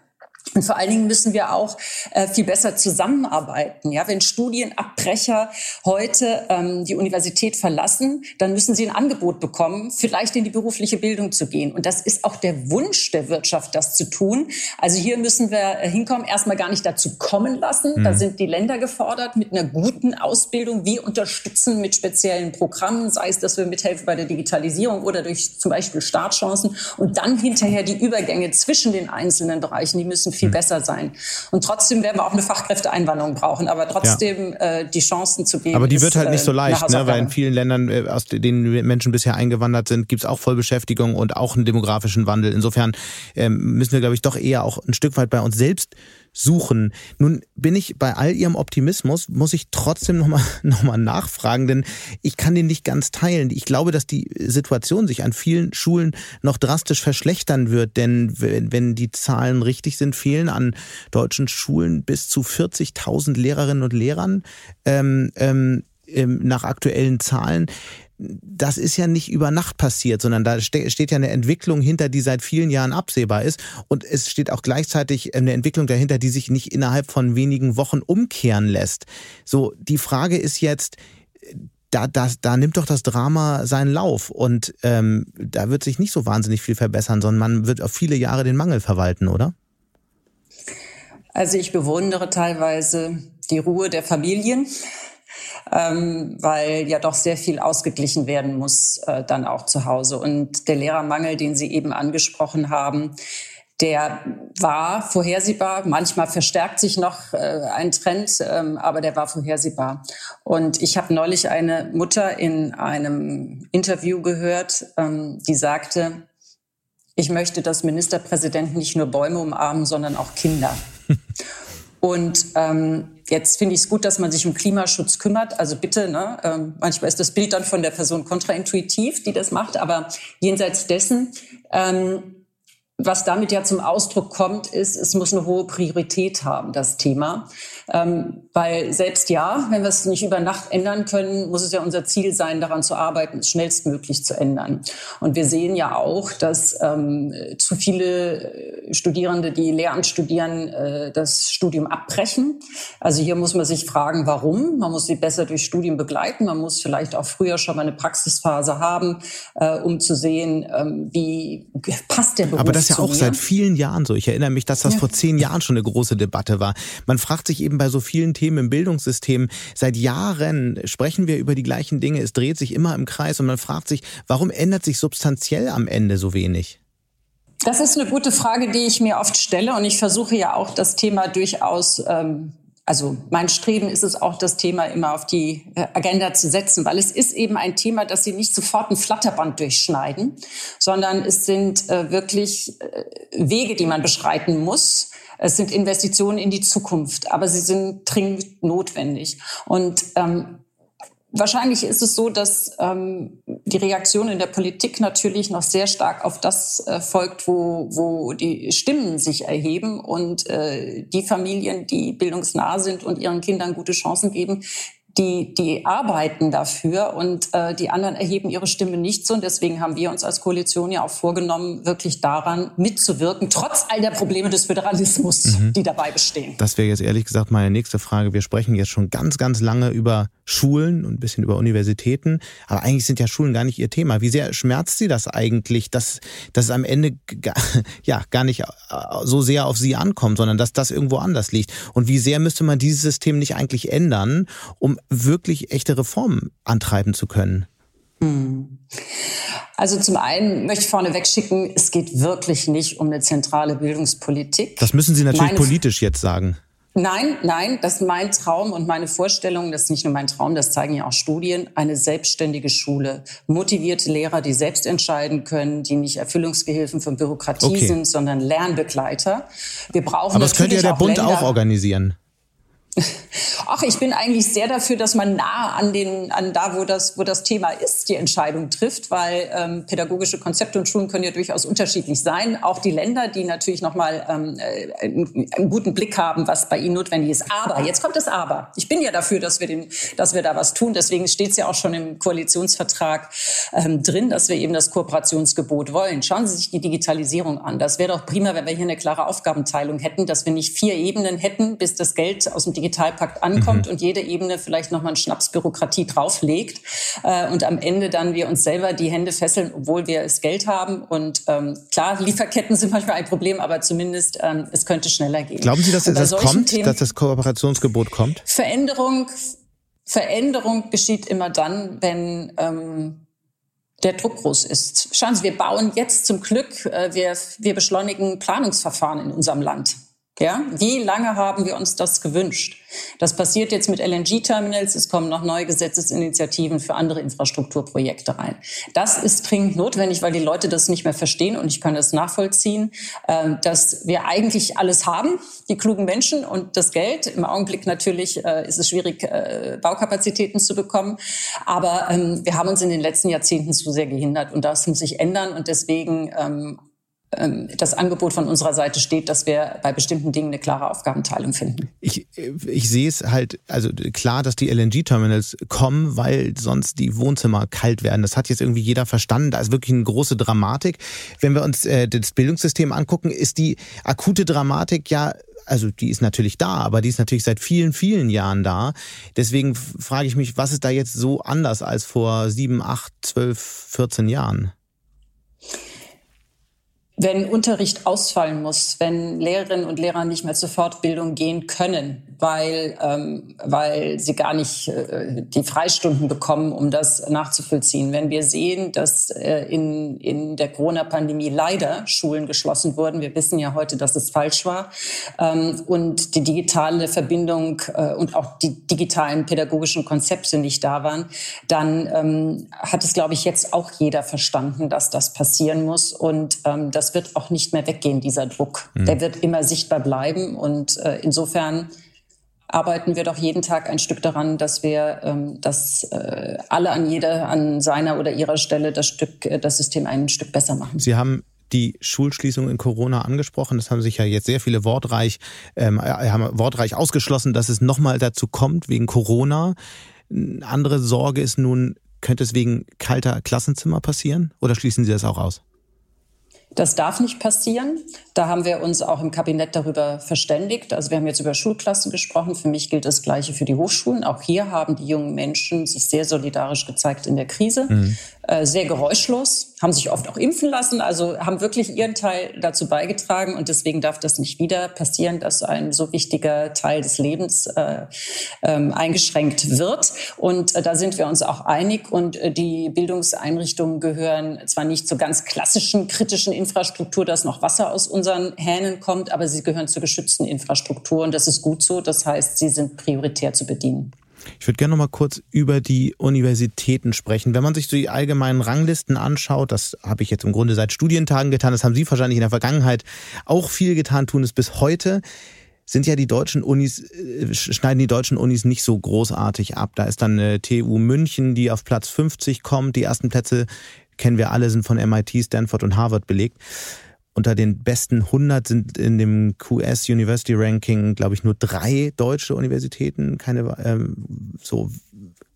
Und vor allen Dingen müssen wir auch äh, viel besser zusammenarbeiten. Ja, wenn Studienabbrecher heute ähm, die Universität verlassen, dann müssen sie ein Angebot bekommen, vielleicht in die berufliche Bildung zu gehen. Und das ist auch der Wunsch der Wirtschaft, das zu tun. Also hier müssen wir äh, hinkommen, erstmal gar nicht dazu kommen lassen. Mhm. Da sind die Länder gefordert mit einer guten Ausbildung. Wir unterstützen mit speziellen Programmen, sei es, dass wir mithelfen bei der Digitalisierung oder durch zum Beispiel Startchancen. Und dann hinterher die Übergänge zwischen den einzelnen Bereichen, die müssen viel hm. besser sein. Und trotzdem werden wir auch eine Fachkräfteeinwanderung brauchen, aber trotzdem ja. äh, die Chancen zu geben. Aber die wird halt nicht so äh, leicht, ne? weil in vielen Ländern, äh, aus denen Menschen bisher eingewandert sind, gibt es auch Vollbeschäftigung und auch einen demografischen Wandel. Insofern ähm, müssen wir, glaube ich, doch eher auch ein Stück weit bei uns selbst suchen. Nun bin ich bei all Ihrem Optimismus, muss ich trotzdem nochmal noch mal nachfragen, denn ich kann den nicht ganz teilen. Ich glaube, dass die Situation sich an vielen Schulen noch drastisch verschlechtern wird, denn wenn, die Zahlen richtig sind, fehlen an deutschen Schulen bis zu 40.000 Lehrerinnen und Lehrern ähm, ähm, ähm nach aktuellen Zahlen das ist ja nicht über Nacht passiert, sondern da steht ja eine Entwicklung hinter, die seit vielen Jahren absehbar ist. Und es steht auch gleichzeitig eine Entwicklung dahinter, die sich nicht innerhalb von wenigen Wochen umkehren lässt. So, die Frage ist jetzt, da, da, da nimmt doch das Drama seinen Lauf und ähm, da wird sich nicht so wahnsinnig viel verbessern, sondern man wird auf viele Jahre den Mangel verwalten, oder? Also ich bewundere teilweise die Ruhe der Familien, ähm, weil ja doch sehr viel ausgeglichen werden muss äh, dann auch zu Hause. Und der Lehrermangel, den Sie eben angesprochen haben, der war vorhersehbar. Manchmal verstärkt sich noch äh, ein Trend, ähm, aber der war vorhersehbar. Und ich habe neulich eine Mutter in einem Interview gehört, ähm, die sagte, ich möchte, dass Ministerpräsidenten nicht nur Bäume umarmen, sondern auch Kinder. Und ähm, jetzt finde ich es gut, dass man sich um Klimaschutz kümmert. Also bitte, ne, ähm, manchmal ist das Bild dann von der Person kontraintuitiv, die das macht, aber jenseits dessen ähm, was damit ja zum Ausdruck kommt, ist, es muss eine hohe Priorität haben, das Thema. Ähm, weil selbst ja, wenn wir es nicht über Nacht ändern können, muss es ja unser Ziel sein, daran zu arbeiten, es schnellstmöglich zu ändern. Und wir sehen ja auch, dass ähm, zu viele äh, Studierende, die Lehramt studieren, äh, das Studium abbrechen. Also hier muss man sich fragen, warum. Man muss sie besser durch Studien begleiten. Man muss vielleicht auch früher schon mal eine Praxisphase haben, äh, um zu sehen, ähm, wie passt der Beruf ja auch seit vielen Jahren so. Ich erinnere mich, dass das ja. vor zehn Jahren schon eine große Debatte war. Man fragt sich eben bei so vielen Themen im Bildungssystem, seit Jahren sprechen wir über die gleichen Dinge. Es dreht sich immer im Kreis und man fragt sich, warum ändert sich substanziell am Ende so wenig? Das ist eine gute Frage, die ich mir oft stelle. Und ich versuche ja auch das Thema durchaus ähm, also mein Streben ist es auch, das Thema immer auf die äh, Agenda zu setzen, weil es ist eben ein Thema, dass Sie nicht sofort ein Flatterband durchschneiden, sondern es sind äh, wirklich äh, Wege, die man beschreiten muss. Es sind Investitionen in die Zukunft, aber sie sind dringend notwendig. Und ähm, Wahrscheinlich ist es so, dass ähm, die Reaktion in der Politik natürlich noch sehr stark auf das äh, folgt, wo, wo die Stimmen sich erheben und äh, die Familien, die bildungsnah sind und ihren Kindern gute Chancen geben, die, die arbeiten dafür und äh, die anderen erheben ihre Stimme nicht so. Und deswegen haben wir uns als Koalition ja auch vorgenommen, wirklich daran mitzuwirken, trotz all der Probleme des Föderalismus, mhm. die dabei bestehen. Das wäre jetzt ehrlich gesagt meine nächste Frage. Wir sprechen jetzt schon ganz, ganz lange über Schulen und ein bisschen über Universitäten, aber eigentlich sind ja Schulen gar nicht Ihr Thema. Wie sehr schmerzt Sie das eigentlich, dass, dass es am Ende gar, ja, gar nicht äh, so sehr auf Sie ankommt, sondern dass das irgendwo anders liegt? Und wie sehr müsste man dieses System nicht eigentlich ändern, um wirklich echte Reformen antreiben zu können? Hm. Also zum einen möchte ich vorneweg schicken, es geht wirklich nicht um eine zentrale Bildungspolitik. Das müssen Sie natürlich Meine politisch jetzt sagen. Nein, nein, das ist mein Traum und meine Vorstellung, das ist nicht nur mein Traum, das zeigen ja auch Studien, eine selbstständige Schule. Motivierte Lehrer, die selbst entscheiden können, die nicht Erfüllungsgehilfen von Bürokratie okay. sind, sondern Lernbegleiter. Wir brauchen Aber das könnte ja der Bund Länder, auch organisieren. Ach, ich bin eigentlich sehr dafür, dass man nah an den, an da, wo das, wo das Thema ist, die Entscheidung trifft, weil ähm, pädagogische Konzepte und Schulen können ja durchaus unterschiedlich sein. Auch die Länder, die natürlich nochmal ähm, äh, einen, einen guten Blick haben, was bei ihnen notwendig ist. Aber jetzt kommt das Aber. Ich bin ja dafür, dass wir den, dass wir da was tun. Deswegen steht es ja auch schon im Koalitionsvertrag ähm, drin, dass wir eben das Kooperationsgebot wollen. Schauen Sie sich die Digitalisierung an. Das wäre doch prima, wenn wir hier eine klare Aufgabenteilung hätten, dass wir nicht vier Ebenen hätten, bis das Geld aus dem Digitalpakt ankommt mhm. und jede Ebene vielleicht nochmal einen Schnaps Bürokratie drauflegt äh, und am Ende dann wir uns selber die Hände fesseln, obwohl wir das Geld haben. Und ähm, klar, Lieferketten sind manchmal ein Problem, aber zumindest ähm, es könnte schneller gehen. Glauben Sie, dass das kommt, Themen, dass das Kooperationsgebot kommt? Veränderung, Veränderung geschieht immer dann, wenn ähm, der Druck groß ist. Schauen Sie, wir bauen jetzt zum Glück, äh, wir, wir beschleunigen Planungsverfahren in unserem Land. Ja, wie lange haben wir uns das gewünscht? Das passiert jetzt mit LNG-Terminals. Es kommen noch neue Gesetzesinitiativen für andere Infrastrukturprojekte rein. Das ist dringend notwendig, weil die Leute das nicht mehr verstehen und ich kann das nachvollziehen, äh, dass wir eigentlich alles haben, die klugen Menschen und das Geld. Im Augenblick natürlich äh, ist es schwierig, äh, Baukapazitäten zu bekommen. Aber ähm, wir haben uns in den letzten Jahrzehnten zu sehr gehindert und das muss sich ändern und deswegen ähm, das Angebot von unserer Seite steht, dass wir bei bestimmten Dingen eine klare Aufgabenteilung finden. Ich, ich sehe es halt, also klar, dass die LNG-Terminals kommen, weil sonst die Wohnzimmer kalt werden. Das hat jetzt irgendwie jeder verstanden. Da ist wirklich eine große Dramatik. Wenn wir uns äh, das Bildungssystem angucken, ist die akute Dramatik ja also die ist natürlich da, aber die ist natürlich seit vielen, vielen Jahren da. Deswegen frage ich mich, was ist da jetzt so anders als vor sieben, acht, zwölf, 14 Jahren? Wenn Unterricht ausfallen muss, wenn Lehrerinnen und Lehrer nicht mehr zur Fortbildung gehen können, weil, ähm, weil sie gar nicht äh, die Freistunden bekommen, um das nachzuvollziehen. Wenn wir sehen, dass äh, in, in der Corona-Pandemie leider Schulen geschlossen wurden, wir wissen ja heute, dass es falsch war, ähm, und die digitale Verbindung äh, und auch die digitalen pädagogischen Konzepte nicht da waren, dann ähm, hat es, glaube ich, jetzt auch jeder verstanden, dass das passieren muss. Und ähm, das wird auch nicht mehr weggehen, dieser Druck. Mhm. Der wird immer sichtbar bleiben. Und äh, insofern arbeiten wir doch jeden Tag ein Stück daran, dass wir, ähm, dass äh, alle an jeder, an seiner oder ihrer Stelle das Stück, äh, das System ein Stück besser machen. Sie haben die Schulschließung in Corona angesprochen. Das haben sich ja jetzt sehr viele wortreich, ähm, haben wortreich ausgeschlossen, dass es nochmal dazu kommt wegen Corona. Eine andere Sorge ist nun, könnte es wegen kalter Klassenzimmer passieren oder schließen Sie das auch aus? Das darf nicht passieren. Da haben wir uns auch im Kabinett darüber verständigt. Also wir haben jetzt über Schulklassen gesprochen. Für mich gilt das Gleiche für die Hochschulen. Auch hier haben die jungen Menschen sich sehr solidarisch gezeigt in der Krise. Mhm. äh, sehr geräuschlos, haben sich oft auch impfen lassen, also haben wirklich ihren Teil dazu beigetragen. Und deswegen darf das nicht wieder passieren, dass ein so wichtiger Teil des Lebens äh, ähm, eingeschränkt wird. Und äh, da sind wir uns auch einig. Und äh, die Bildungseinrichtungen gehören zwar nicht zur ganz klassischen kritischen Infrastruktur, dass noch Wasser aus unseren Hähnen kommt, aber sie gehören zur geschützten Infrastruktur. Und das ist gut so. Das heißt, sie sind prioritär zu bedienen. Ich würde gerne noch mal kurz über die Universitäten sprechen. Wenn man sich so die allgemeinen Ranglisten anschaut, das habe ich jetzt im Grunde seit Studientagen getan, das haben Sie wahrscheinlich in der Vergangenheit auch viel getan, tun es bis heute sind ja die deutschen Unis, äh, schneiden die deutschen Unis nicht so großartig ab. Da ist dann eine TU München, die auf Platz 50 kommt. Die ersten Plätze kennen wir alle, sind von MIT, Stanford und Harvard belegt unter den besten 100 sind in dem QS University Ranking, glaube ich, nur drei deutsche Universitäten. Keine, ähm, so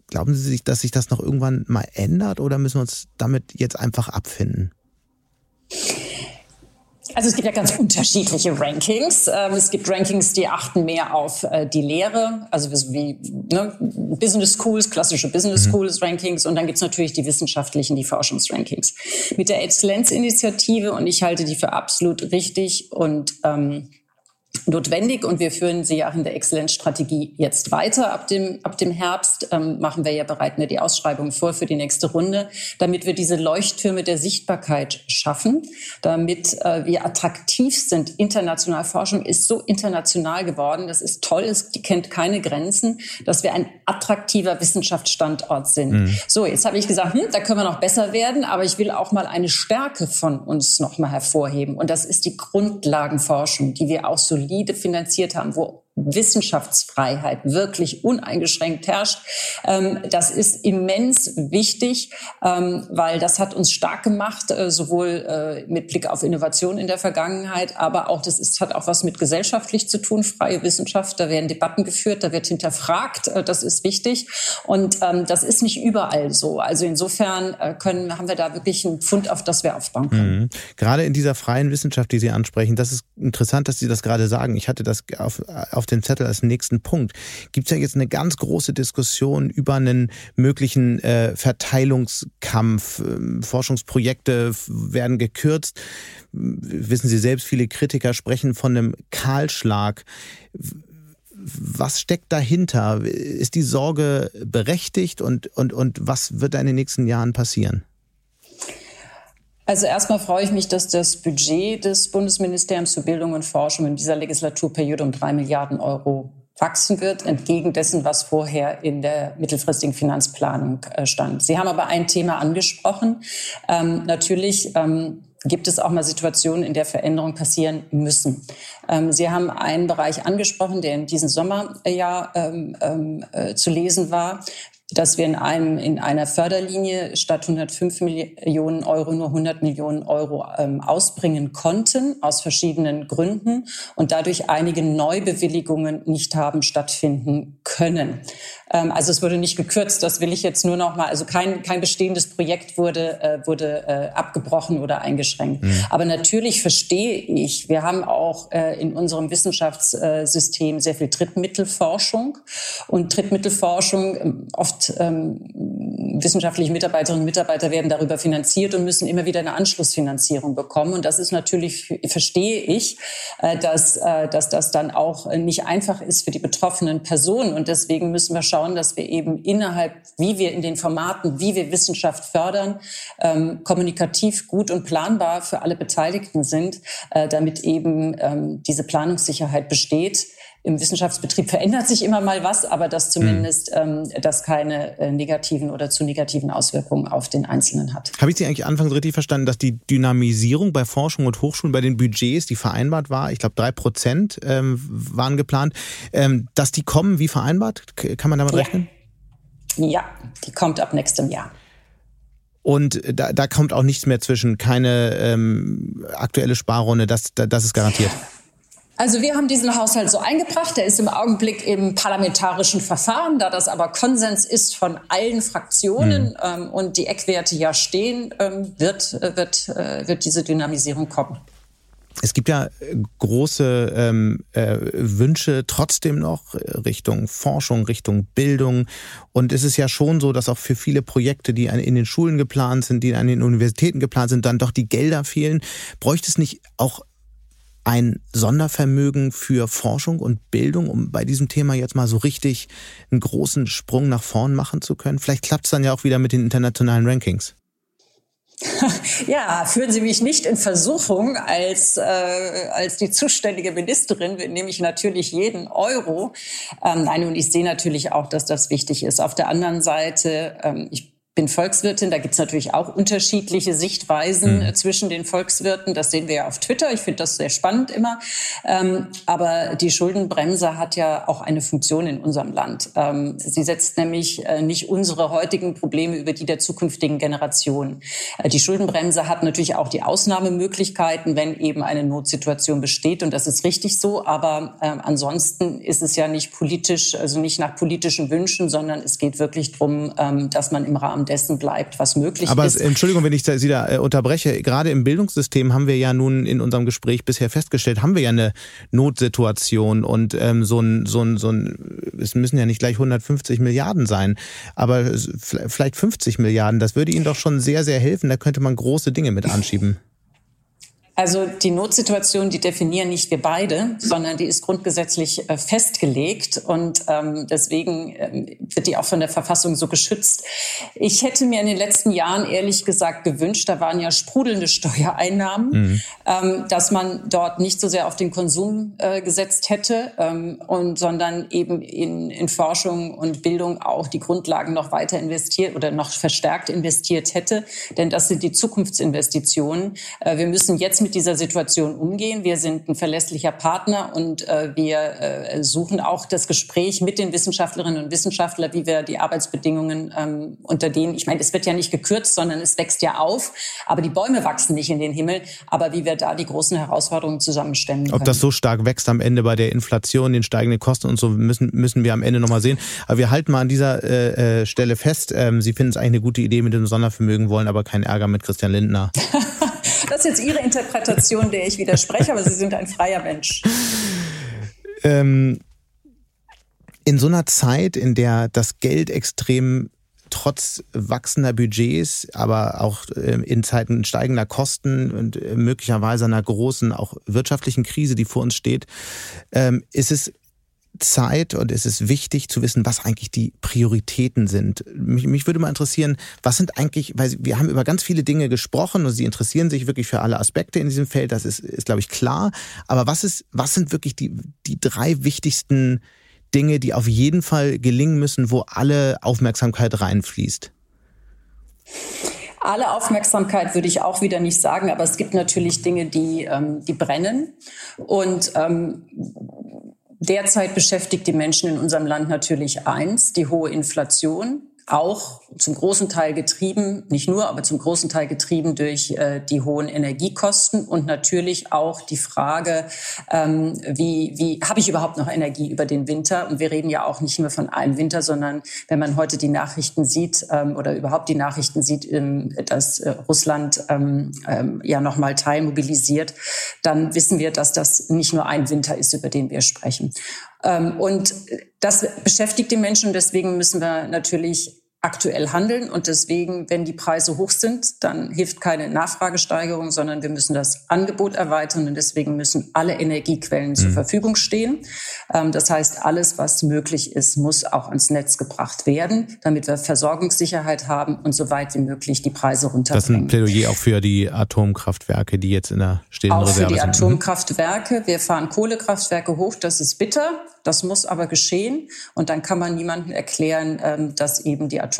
glauben Sie sich, dass sich das noch irgendwann mal ändert oder müssen wir uns damit jetzt einfach abfinden? Also es gibt ja ganz unterschiedliche Rankings. Ähm, es gibt Rankings, die achten mehr auf äh, die Lehre, also wie ne, Business Schools, klassische Business mhm. Schools Rankings. Und dann gibt es natürlich die wissenschaftlichen, die Forschungsrankings. Mit der Exzellenzinitiative, und ich halte die für absolut richtig und ähm, notwendig und wir führen sie ja in der Exzellenzstrategie jetzt weiter. Ab dem, ab dem Herbst ähm, machen wir ja bereiten wir die Ausschreibung vor für die nächste Runde, damit wir diese Leuchttürme der Sichtbarkeit schaffen, damit äh, wir attraktiv sind. International Forschung ist so international geworden, das ist toll, es kennt keine Grenzen, dass wir ein attraktiver Wissenschaftsstandort sind. Mhm. So, jetzt habe ich gesagt, hm, da können wir noch besser werden, aber ich will auch mal eine Stärke von uns noch mal hervorheben und das ist die Grundlagenforschung, die wir auch so solide finanziert haben, wo Wissenschaftsfreiheit wirklich uneingeschränkt herrscht. Ähm, das ist immens wichtig, ähm, weil das hat uns stark gemacht, äh, sowohl äh, mit Blick auf Innovation in der Vergangenheit, aber auch das ist, hat auch was mit gesellschaftlich zu tun. Freie Wissenschaft, da werden Debatten geführt, da wird hinterfragt, äh, das ist wichtig. Und ähm, das ist nicht überall so. Also insofern können, haben wir da wirklich einen Pfund, auf das wir aufbauen können. Mhm. Gerade in dieser freien Wissenschaft, die Sie ansprechen, das ist interessant, dass Sie das gerade sagen. Ich hatte das auf, auf auf den Zettel als nächsten Punkt. Gibt es ja jetzt eine ganz große Diskussion über einen möglichen äh, Verteilungskampf. Ähm, Forschungsprojekte werden gekürzt. Wissen Sie selbst, viele Kritiker sprechen von einem Kahlschlag. Was steckt dahinter? Ist die Sorge berechtigt und, und, und was wird da in den nächsten Jahren passieren? Also erstmal freue ich mich, dass das Budget des Bundesministeriums für Bildung und Forschung in dieser Legislaturperiode um drei Milliarden Euro wachsen wird, entgegen dessen, was vorher in der mittelfristigen Finanzplanung äh, stand. Sie haben aber ein Thema angesprochen. Ähm, natürlich ähm, gibt es auch mal Situationen, in der Veränderungen passieren müssen. Ähm, Sie haben einen Bereich angesprochen, der in diesem Sommer ja ähm, ähm, äh, zu lesen war dass wir in einem in einer Förderlinie statt 105 Millionen Euro nur 100 Millionen Euro ähm, ausbringen konnten aus verschiedenen Gründen und dadurch einige Neubewilligungen nicht haben stattfinden können. Ähm, also es wurde nicht gekürzt, das will ich jetzt nur noch mal, also kein, kein bestehendes Projekt wurde, äh, wurde äh, abgebrochen oder eingeschränkt. Mhm. Aber natürlich verstehe ich, wir haben auch äh, in unserem Wissenschaftssystem sehr viel Drittmittelforschung und Drittmittelforschung, ähm, oft ähm, wissenschaftliche Mitarbeiterinnen und Mitarbeiter werden darüber finanziert und müssen immer wieder eine Anschlussfinanzierung bekommen. Und das ist natürlich, verstehe ich, äh, dass, äh, dass das dann auch nicht einfach ist für die betroffenen Personen. Und deswegen müssen wir schauen, dass wir eben innerhalb, wie wir in den Formaten, wie wir Wissenschaft fördern, ähm, kommunikativ gut und planbar für alle Beteiligten sind, äh, damit eben ähm, diese Planungssicherheit besteht im Wissenschaftsbetrieb verändert sich immer mal was, aber dass zumindest mhm. ähm, das keine äh, negativen oder zu negativen Auswirkungen auf den Einzelnen hat. Habe ich Sie eigentlich anfangs richtig verstanden, dass die Dynamisierung bei Forschung und Hochschulen, bei den Budgets, die vereinbart war, ich glaube drei Prozent ähm, waren geplant, ähm, dass die kommen wie vereinbart? Kann man damit ja. rechnen? Ja, die kommt ab nächstem Jahr. Und da, da kommt auch nichts mehr zwischen, keine ähm, aktuelle Sparrunde, das, das ist garantiert. Also wir haben diesen Haushalt so eingebracht. Der ist im Augenblick im parlamentarischen Verfahren. Da das aber Konsens ist von allen Fraktionen mhm. ähm, und die Eckwerte ja stehen, ähm, wird, äh, wird, äh, wird diese Dynamisierung kommen. Es gibt ja äh, große ähm, äh, Wünsche trotzdem noch Richtung Forschung, Richtung Bildung. Und es ist ja schon so, dass auch für viele Projekte, die in den Schulen geplant sind, die an den Universitäten geplant sind, dann doch die Gelder fehlen. Bräuchte es nicht auch ein Sondervermögen für Forschung und Bildung, um bei diesem Thema jetzt mal so richtig einen großen Sprung nach vorn machen zu können? Vielleicht klappt es dann ja auch wieder mit den internationalen Rankings. Ja, führen Sie mich nicht in Versuchung als, äh, als die zuständige Ministerin, nehme ich natürlich jeden Euro. Ähm, nein, und ich sehe natürlich auch, dass das wichtig ist. Auf der anderen Seite, ähm, ich bin Volkswirtin, da gibt's natürlich auch unterschiedliche Sichtweisen mhm. zwischen den Volkswirten. Das sehen wir ja auf Twitter. Ich finde das sehr spannend immer. Ähm, aber die Schuldenbremse hat ja auch eine Funktion in unserem Land. Ähm, sie setzt nämlich äh, nicht unsere heutigen Probleme über die der zukünftigen Generation. Äh, die Schuldenbremse hat natürlich auch die Ausnahmemöglichkeiten, wenn eben eine Notsituation besteht. Und das ist richtig so. Aber äh, ansonsten ist es ja nicht politisch, also nicht nach politischen Wünschen, sondern es geht wirklich drum, ähm, dass man im Rahmen dessen bleibt, was möglich Aber ist. Aber Entschuldigung, wenn ich Sie da äh, unterbreche. Gerade im Bildungssystem haben wir ja nun in unserem Gespräch bisher festgestellt, haben wir ja eine Notsituation und ähm, so ein, so ein, so ein, es müssen ja nicht gleich 150 Milliarden sein, aber vielleicht 50 Milliarden. Das würde Ihnen doch schon sehr, sehr helfen. Da könnte man große Dinge mit anschieben. Also die Notsituation, die definieren nicht wir beide, sondern die ist grundgesetzlich äh, festgelegt und ähm, deswegen ähm, wird die auch von der Verfassung so geschützt. Ich hätte mir in den letzten Jahren ehrlich gesagt gewünscht, da waren ja sprudelnde Steuereinnahmen, mhm. ähm, dass man dort nicht so sehr auf den Konsum äh, gesetzt hätte ähm, und sondern eben in, in Forschung und Bildung auch die Grundlagen noch weiter investiert oder noch verstärkt investiert hätte, denn das sind die Zukunftsinvestitionen. Äh, wir müssen jetzt mit dieser Situation umgehen. Wir sind ein verlässlicher Partner und äh, wir äh, suchen auch das Gespräch mit den Wissenschaftlerinnen und Wissenschaftlern, wie wir die Arbeitsbedingungen ähm, unter denen, ich meine, es wird ja nicht gekürzt, sondern es wächst ja auf, aber die Bäume wachsen nicht in den Himmel, aber wie wir da die großen Herausforderungen zusammenstemmen können. Ob das so stark wächst am Ende bei der Inflation, den steigenden Kosten und so, müssen, müssen wir am Ende nochmal sehen. Aber wir halten mal an dieser äh, äh Stelle fest, ähm, Sie finden es eigentlich eine gute Idee mit dem Sondervermögen, wollen aber keinen Ärger mit Christian Lindner. Das ist jetzt Ihre Interpretation, der ich widerspreche, aber Sie sind ein freier Mensch. Ähm, in so einer Zeit, in der das Geld extrem trotz wachsender Budgets, aber auch ähm, in Zeiten steigender Kosten und äh, möglicherweise einer großen auch wirtschaftlichen Krise, die vor uns steht, ähm, ist es Zeit und es ist wichtig zu wissen, was eigentlich die Prioritäten sind. Mich, mich, würde mal interessieren, was sind eigentlich, weil wir haben über ganz viele Dinge gesprochen und Sie interessieren sich wirklich für alle Aspekte in diesem Feld, das ist, ist glaube ich, klar. Aber was ist, was sind wirklich die, die drei wichtigsten Dinge, die auf jeden Fall gelingen müssen, wo alle Aufmerksamkeit reinfließt? Alle Aufmerksamkeit würde ich auch wieder nicht sagen, aber es gibt natürlich Dinge, die, ähm, die brennen. Und ähm, Derzeit beschäftigt die Menschen in unserem Land natürlich eins, die hohe Inflation auch zum großen Teil getrieben, nicht nur, aber zum großen Teil getrieben durch äh, die hohen Energiekosten und natürlich auch die Frage, ähm, wie, wie habe ich überhaupt noch Energie über den Winter? Und wir reden ja auch nicht nur von einem Winter, sondern wenn man heute die Nachrichten sieht ähm, oder überhaupt die Nachrichten sieht, ähm, dass äh, Russland ähm, ähm, ja nochmal teilmobilisiert, dann wissen wir, dass das nicht nur ein Winter ist, über den wir sprechen. Ähm, und das beschäftigt die Menschen deswegen müssen wir natürlich aktuell handeln. Und deswegen, wenn die Preise hoch sind, dann hilft keine Nachfragesteigerung, sondern wir müssen das Angebot erweitern. Und deswegen müssen alle Energiequellen mhm. zur Verfügung stehen. Ähm, das heißt, alles, was möglich ist, muss auch ans Netz gebracht werden, damit wir Versorgungssicherheit haben und so weit wie möglich die Preise runterbringen. Das ist ein Plädoyer auch für die Atomkraftwerke, die jetzt in der auch Reserve sind. Auch für die mhm. Atomkraftwerke. Wir fahren Kohlekraftwerke hoch. Das ist bitter. Das muss aber geschehen. Und dann kann man niemandem erklären, ähm, dass eben die Atomkraftwerke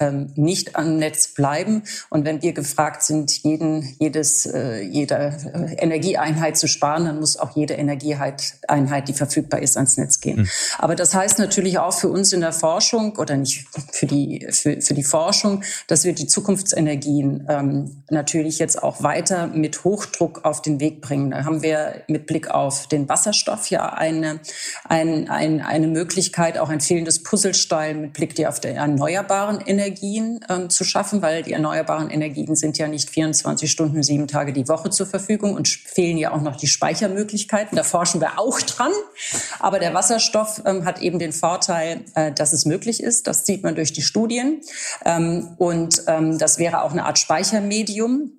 ähm, nicht am Netz bleiben. Und wenn wir gefragt sind, jeden, jedes, äh, jede Energieeinheit zu sparen, dann muss auch jede Energieeinheit, die verfügbar ist, ans Netz gehen. Mhm. Aber das heißt natürlich auch für uns in der Forschung oder nicht für die, für, für die Forschung, dass wir die Zukunftsenergien ähm, natürlich jetzt auch weiter mit Hochdruck auf den Weg bringen. Da haben wir mit Blick auf den Wasserstoff ja eine ein, ein, eine Möglichkeit, auch ein fehlendes Puzzlestein mit Blick auf, erneuerbaren Energien ähm, zu schaffen, weil die erneuerbaren Energien sind ja nicht 24 Stunden, sieben Tage die Woche zur Verfügung und fehlen ja auch noch die Speichermöglichkeiten. Da forschen wir auch dran. Aber der Wasserstoff ähm, hat eben den Vorteil, äh, dass es möglich ist. Das sieht man durch die Studien. Ähm, und ähm, das wäre auch eine Art Speichermedium.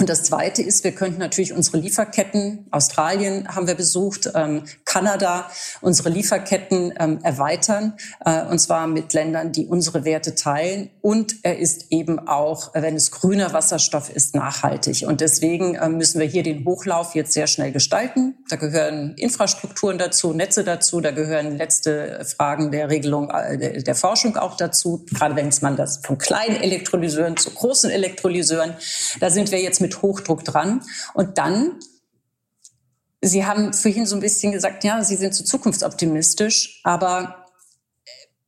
Und das Zweite ist, wir könnten natürlich unsere Lieferketten, Australien haben wir besucht, ähm, Kanada, unsere Lieferketten ähm, erweitern, äh, und zwar mit Ländern, die unsere Werte teilen. Und er ist eben auch, wenn es grüner Wasserstoff ist, nachhaltig. Und deswegen äh, müssen wir hier den Hochlauf jetzt sehr schnell gestalten. Da gehören Infrastrukturen dazu, Netze dazu, da gehören letzte Fragen der Regelung äh, der Forschung auch dazu, gerade wenn man das von kleinen Elektrolyseuren zu großen Elektrolyseuren, da sind wir jetzt mit mit Hochdruck dran. Und dann, Sie haben vorhin so ein bisschen gesagt, ja, Sie sind zu so zukunftsoptimistisch, aber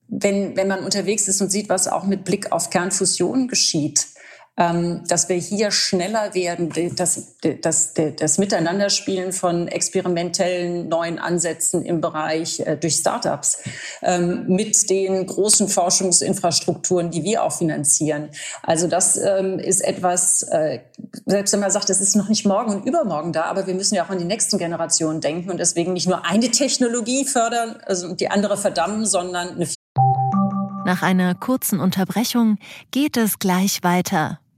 wenn, wenn man unterwegs ist und sieht, was auch mit Blick auf Kernfusion geschieht, dass wir hier schneller werden, das, das, das Miteinanderspielen von experimentellen neuen Ansätzen im Bereich äh, durch Startups ähm, mit den großen Forschungsinfrastrukturen, die wir auch finanzieren. Also das ähm, ist etwas, äh, selbst wenn man sagt, es ist noch nicht morgen und übermorgen da, aber wir müssen ja auch an die nächsten Generationen denken und deswegen nicht nur eine Technologie fördern also die andere verdammen, sondern eine nach einer kurzen Unterbrechung geht es gleich weiter.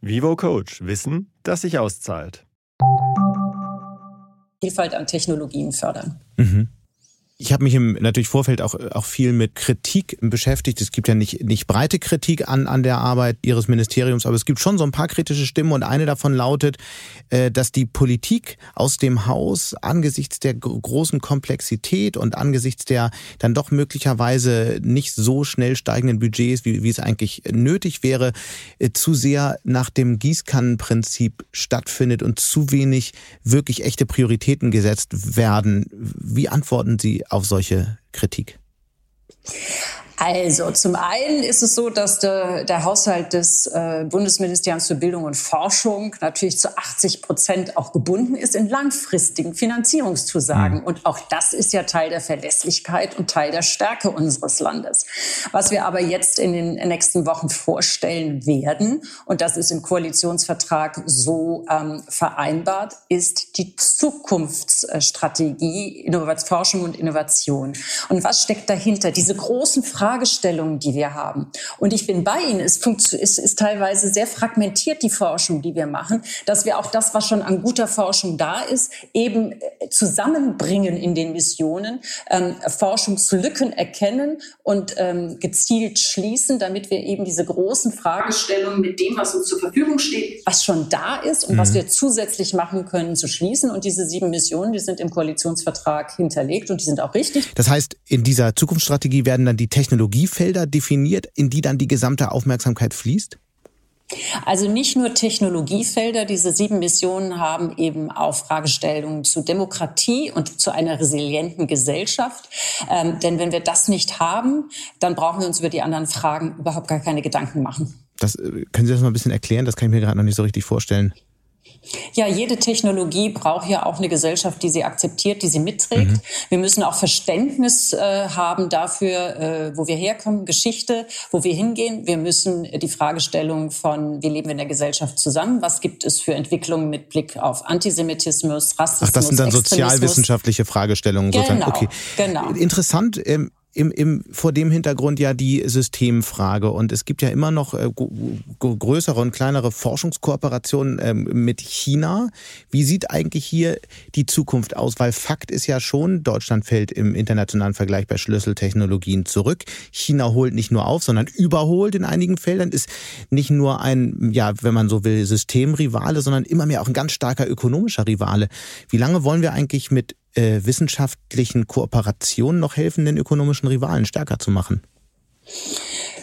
Vivo Coach. Wissen, das sich auszahlt. Vielfalt an Technologien fördern. Mhm. Ich habe mich im natürlich Vorfeld auch, auch viel mit Kritik beschäftigt. Es gibt ja nicht, nicht breite Kritik an, an der Arbeit Ihres Ministeriums, aber es gibt schon so ein paar kritische Stimmen und eine davon lautet, äh, dass die Politik aus dem Haus angesichts der großen Komplexität und angesichts der dann doch möglicherweise nicht so schnell steigenden Budgets, wie, wie es eigentlich nötig wäre, äh, zu sehr nach dem Gießkannenprinzip stattfindet und zu wenig wirklich echte Prioritäten gesetzt werden. Wie antworten Sie auf solche Kritik? Also zum einen ist es so, dass der, der Haushalt des äh, Bundesministeriums für Bildung und Forschung natürlich zu 80 Prozent auch gebunden ist in langfristigen Finanzierungszusagen. Mhm. Und auch das ist ja Teil der Verlässlichkeit und Teil der Stärke unseres Landes. Was wir aber jetzt in den nächsten Wochen vorstellen werden, und das ist im Koalitionsvertrag so ähm, vereinbart, ist die Zukunftsstrategie Forschung und Innovation. Und was steckt dahinter? Diese großen Fragen Fragestellungen, die wir haben. Und ich bin bei Ihnen. Es ist, ist teilweise sehr fragmentiert, die Forschung, die wir machen, dass wir auch das, was schon an guter Forschung da ist, eben äh, zusammenbringen in den Missionen, ähm, Forschungslücken erkennen und ähm, gezielt schließen, damit wir eben diese großen Fragestellungen mit dem, was uns zur Verfügung steht, was schon da ist und mhm. was wir zusätzlich machen können, zu schließen. Und diese sieben Missionen, die sind im Koalitionsvertrag hinterlegt und die sind auch richtig. Das heißt, in dieser Zukunftsstrategie werden dann die Technologien Technologiefelder definiert, in die dann die gesamte Aufmerksamkeit fließt? Also nicht nur Technologiefelder, diese sieben Missionen haben eben auch Fragestellungen zu Demokratie und zu einer resilienten Gesellschaft. Ähm, denn wenn wir das nicht haben, dann brauchen wir uns über die anderen Fragen überhaupt gar keine Gedanken machen. Das, äh, können Sie das mal ein bisschen erklären? Das kann ich mir gerade noch nicht so richtig vorstellen. Ja, jede Technologie braucht ja auch eine Gesellschaft, die sie akzeptiert, die sie mitträgt. Mhm. Wir müssen auch Verständnis äh, haben dafür, äh, wo wir herkommen, Geschichte, wo wir hingehen. Wir müssen die Fragestellung von, wie leben wir in der Gesellschaft zusammen? Was gibt es für Entwicklungen mit Blick auf Antisemitismus, Rassismus? Ach, das sind dann sozialwissenschaftliche Fragestellungen. Genau, sozusagen. Okay. genau. Interessant. Ähm, im, im, vor dem Hintergrund ja die Systemfrage. Und es gibt ja immer noch äh, größere und kleinere Forschungskooperationen ähm, mit China. Wie sieht eigentlich hier die Zukunft aus? Weil Fakt ist ja schon, Deutschland fällt im internationalen Vergleich bei Schlüsseltechnologien zurück. China holt nicht nur auf, sondern überholt in einigen Feldern, ist nicht nur ein, ja, wenn man so will, Systemrivale, sondern immer mehr auch ein ganz starker ökonomischer Rivale. Wie lange wollen wir eigentlich mit äh, wissenschaftlichen Kooperationen noch helfen, den ökonomischen Rivalen stärker zu machen?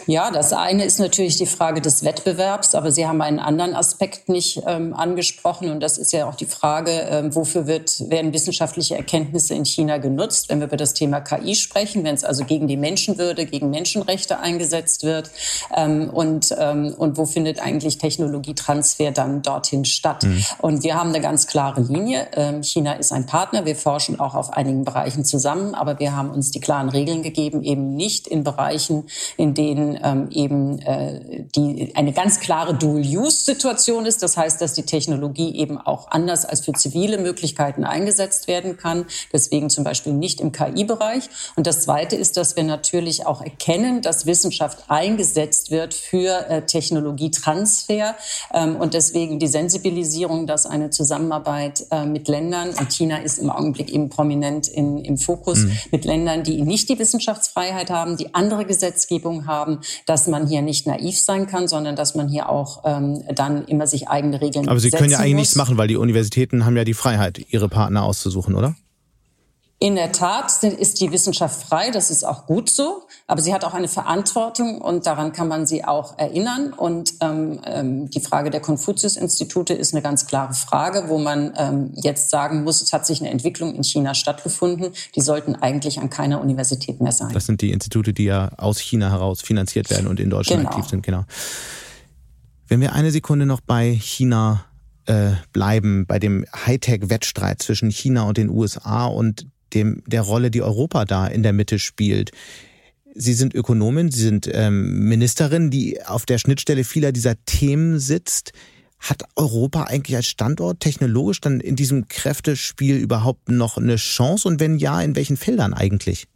Ja, das eine ist natürlich die Frage des Wettbewerbs, aber Sie haben einen anderen Aspekt nicht ähm, angesprochen und das ist ja auch die Frage, ähm, wofür wird, werden wissenschaftliche Erkenntnisse in China genutzt, wenn wir über das Thema KI sprechen, wenn es also gegen die Menschenwürde, gegen Menschenrechte eingesetzt wird ähm, und, ähm, und wo findet eigentlich Technologietransfer dann dorthin statt. Mhm. Und wir haben eine ganz klare Linie. Ähm, China ist ein Partner, wir forschen auch auf einigen Bereichen zusammen, aber wir haben uns die klaren Regeln gegeben, eben nicht in Bereichen, in denen ähm, eben äh, die eine ganz klare Dual-Use-Situation ist. Das heißt, dass die Technologie eben auch anders als für zivile Möglichkeiten eingesetzt werden kann. Deswegen zum Beispiel nicht im KI-Bereich. Und das Zweite ist, dass wir natürlich auch erkennen, dass Wissenschaft eingesetzt wird für äh, Technologietransfer ähm, und deswegen die Sensibilisierung, dass eine Zusammenarbeit äh, mit Ländern und China ist im Augenblick eben prominent in, im Fokus mhm. mit Ländern, die nicht die Wissenschaftsfreiheit haben, die andere Gesetzgebung haben, dass man hier nicht naiv sein kann, sondern dass man hier auch ähm, dann immer sich eigene Regeln Aber Sie können ja eigentlich muss. nichts machen, weil die Universitäten haben ja die Freiheit, ihre Partner auszusuchen, oder? In der Tat ist die Wissenschaft frei, das ist auch gut so, aber sie hat auch eine Verantwortung und daran kann man sie auch erinnern. Und ähm, ähm, die Frage der Konfuzius-Institute ist eine ganz klare Frage, wo man ähm, jetzt sagen muss, es hat sich eine Entwicklung in China stattgefunden. Die sollten eigentlich an keiner Universität mehr sein. Das sind die Institute, die ja aus China heraus finanziert werden und in Deutschland genau. aktiv sind, genau. Wenn wir eine Sekunde noch bei China äh, bleiben, bei dem Hightech-Wettstreit zwischen China und den USA und dem, der Rolle, die Europa da in der Mitte spielt. Sie sind Ökonomin, Sie sind ähm, Ministerin, die auf der Schnittstelle vieler dieser Themen sitzt. Hat Europa eigentlich als Standort technologisch dann in diesem Kräftespiel überhaupt noch eine Chance? Und wenn ja, in welchen Feldern eigentlich?